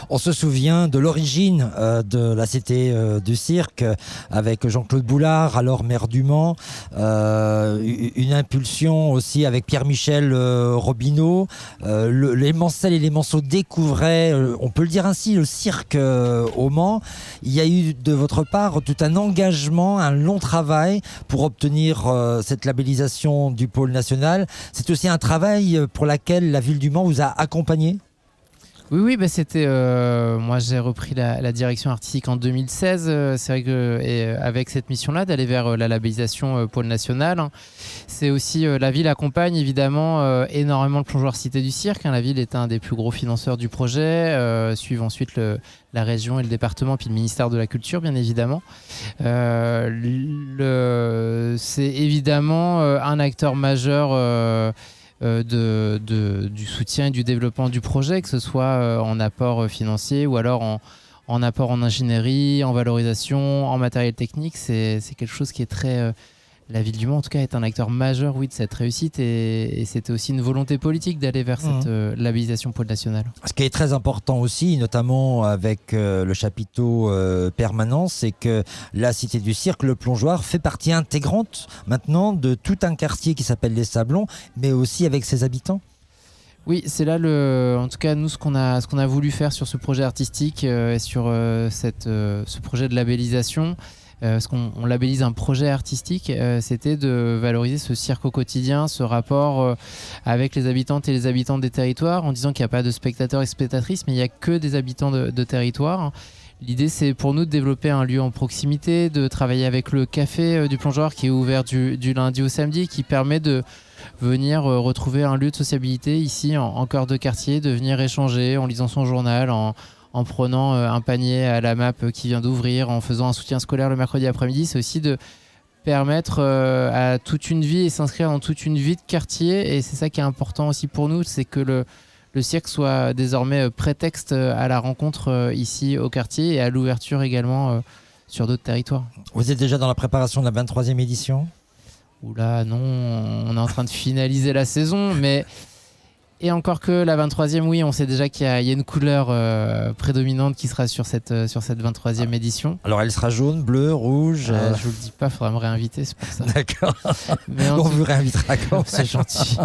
On se souvient de l'origine euh, de la Cité euh, du Cirque avec Jean-Claude Boulard, alors maire du Mans, une impulsion aussi avec Pierre-Michel Robineau. Le- les Mancelles et les Manceaux découvraient, on peut le dire ainsi, le cirque au Mans. Il y a eu de votre part tout un engagement, un long travail pour obtenir cette labellisation du pôle national. C'est aussi un travail pour la ville du Mans vous a accompagné? Oui, oui, bah c'était. euh, moi, j'ai repris la, direction artistique en 2016. euh, c'est vrai que euh, avec cette mission-là, d'aller vers la labellisation pôle national, hein, c'est aussi la ville accompagne évidemment énormément le plongeoir Cité du Cirque. hein. la ville est un des plus gros financeurs du projet, suivent ensuite la région et le département, puis le ministère de la Culture, bien évidemment. C'est évidemment un acteur majeur. Euh, du soutien et du développement du projet, que ce soit euh, en apport euh, financier ou alors en, apport en ingénierie, en valorisation, en matériel technique. C'est quelque chose qui est très... la ville du Mans, en tout cas, est un acteur majeur oui, de cette réussite et, et c'était aussi une volonté politique d'aller vers cette Mhm. euh, labellisation pôle national. Ce qui est très important aussi, notamment avec euh, le chapiteau euh, permanent, c'est que la Cité du Cirque, le plongeoir, fait partie intégrante maintenant de tout un quartier qui s'appelle les Sablons, mais aussi avec ses habitants. Oui, c'est là le, en tout cas nous ce qu'on a, ce qu'on a voulu faire sur ce projet artistique euh, et sur euh, cette, euh, ce projet de labellisation. Euh, parce qu'on on labellise un projet artistique, euh, c'était de valoriser ce cirque au quotidien, ce rapport euh, avec les habitantes et les habitants des territoires, en disant qu'il n'y a pas de spectateurs et spectatrices, mais il n'y a que des habitants de, de territoire. L'idée, c'est pour nous de développer un lieu en proximité, de travailler avec le café du plongeoir qui est ouvert du, lundi au samedi, qui permet de venir retrouver un lieu de sociabilité ici en, en cœur de quartier, de venir échanger en lisant son journal, en, en prenant euh, un panier à la map euh, qui vient d'ouvrir, en faisant un soutien scolaire le mercredi après-midi. C'est aussi de permettre euh, à toute une vie et s'inscrire dans toute une vie de quartier. Et c'est ça qui est important aussi pour nous, c'est que le, le cirque soit désormais prétexte à la rencontre ici au quartier et à l'ouverture également sur d'autres territoires. Vous êtes déjà dans la préparation de la 23e édition? Oula, non, on est en train de finaliser la saison, mais. Et encore que la 23e, oui, on sait déjà qu'il y, a il y a une couleur euh, prédominante qui sera sur cette, euh, sur cette 23e édition. Alors elle sera jaune, bleue, rouge Euh, euh, je vous le dis pas, il faudra me réinviter, c'est pour ça. D'accord. On tout- vous réinvitera quand. C'est gentil.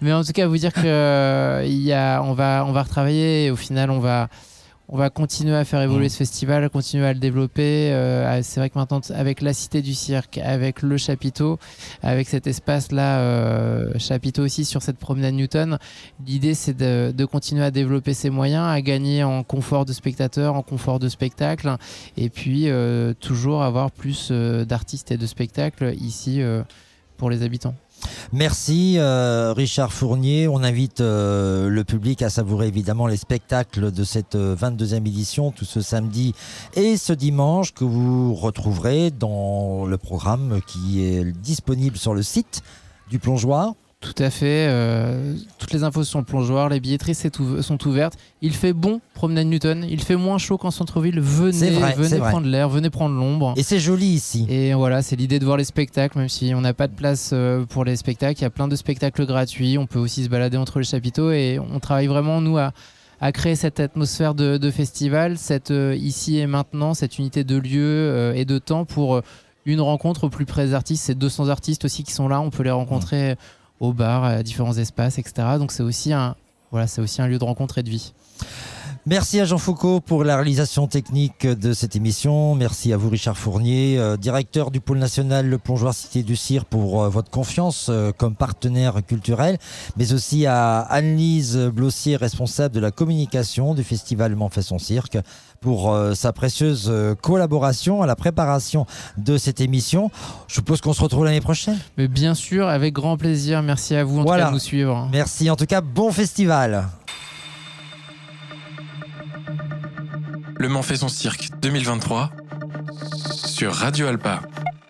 Mais en tout cas, vous dire que il y a, on va, on va retravailler et au final, on va, on va continuer à faire évoluer ce festival, continuer à le développer. Euh, c'est vrai que maintenant, avec la Cité du Cirque, avec le chapiteau, avec cet espace-là, euh, chapiteau aussi sur cette promenade Newton, l'idée c'est de, de continuer à développer ces moyens, à gagner en confort de spectateur, en confort de spectacle, et puis euh, toujours avoir plus d'artistes et de spectacles ici pour les habitants. Merci euh, Richard Fournier. On invite euh, le public à savourer évidemment les spectacles de cette euh, 22e édition tout ce samedi et ce dimanche que vous retrouverez dans le programme qui est disponible sur le site du plongeoir. Tout à fait. euh, toutes les infos sont plongeoires, les billetteries sont ouvertes. Il fait bon promenade Newton. Il fait moins chaud qu'en centre-ville. Venez, vrai, venez prendre l'air, venez prendre l'ombre. Et c'est joli ici. Et voilà, c'est l'idée de voir les spectacles, même si on n'a pas de place euh, pour les spectacles. Il y a plein de spectacles gratuits. On peut aussi se balader entre les chapiteaux et on travaille vraiment nous à à créer cette atmosphère de, de festival, cette euh, ici et maintenant, cette unité de lieu euh, et de temps pour une rencontre au plus près des artistes. C'est 200 artistes aussi qui sont là. On peut les rencontrer au bar, à différents espaces, etc. Donc c'est aussi un voilà, c'est aussi un lieu de rencontre et de vie. Merci à Jean Foucault pour la réalisation technique de cette émission. Merci à vous Richard Fournier, euh, directeur du pôle national Le Plongeoir Cité du Cire pour euh, votre confiance euh, comme partenaire culturel, mais aussi à Anne-Lise Blossier, responsable de la communication du festival M'en fait son cirque pour sa précieuse collaboration à la préparation de cette émission. Je suppose qu'on se retrouve l'année prochaine. Mais bien sûr, avec grand plaisir. Merci à vous en Voilà. tout cas de nous suivre. Merci en tout cas, bon festival. Le Mans fait son cirque 2023 sur Radio Alpa.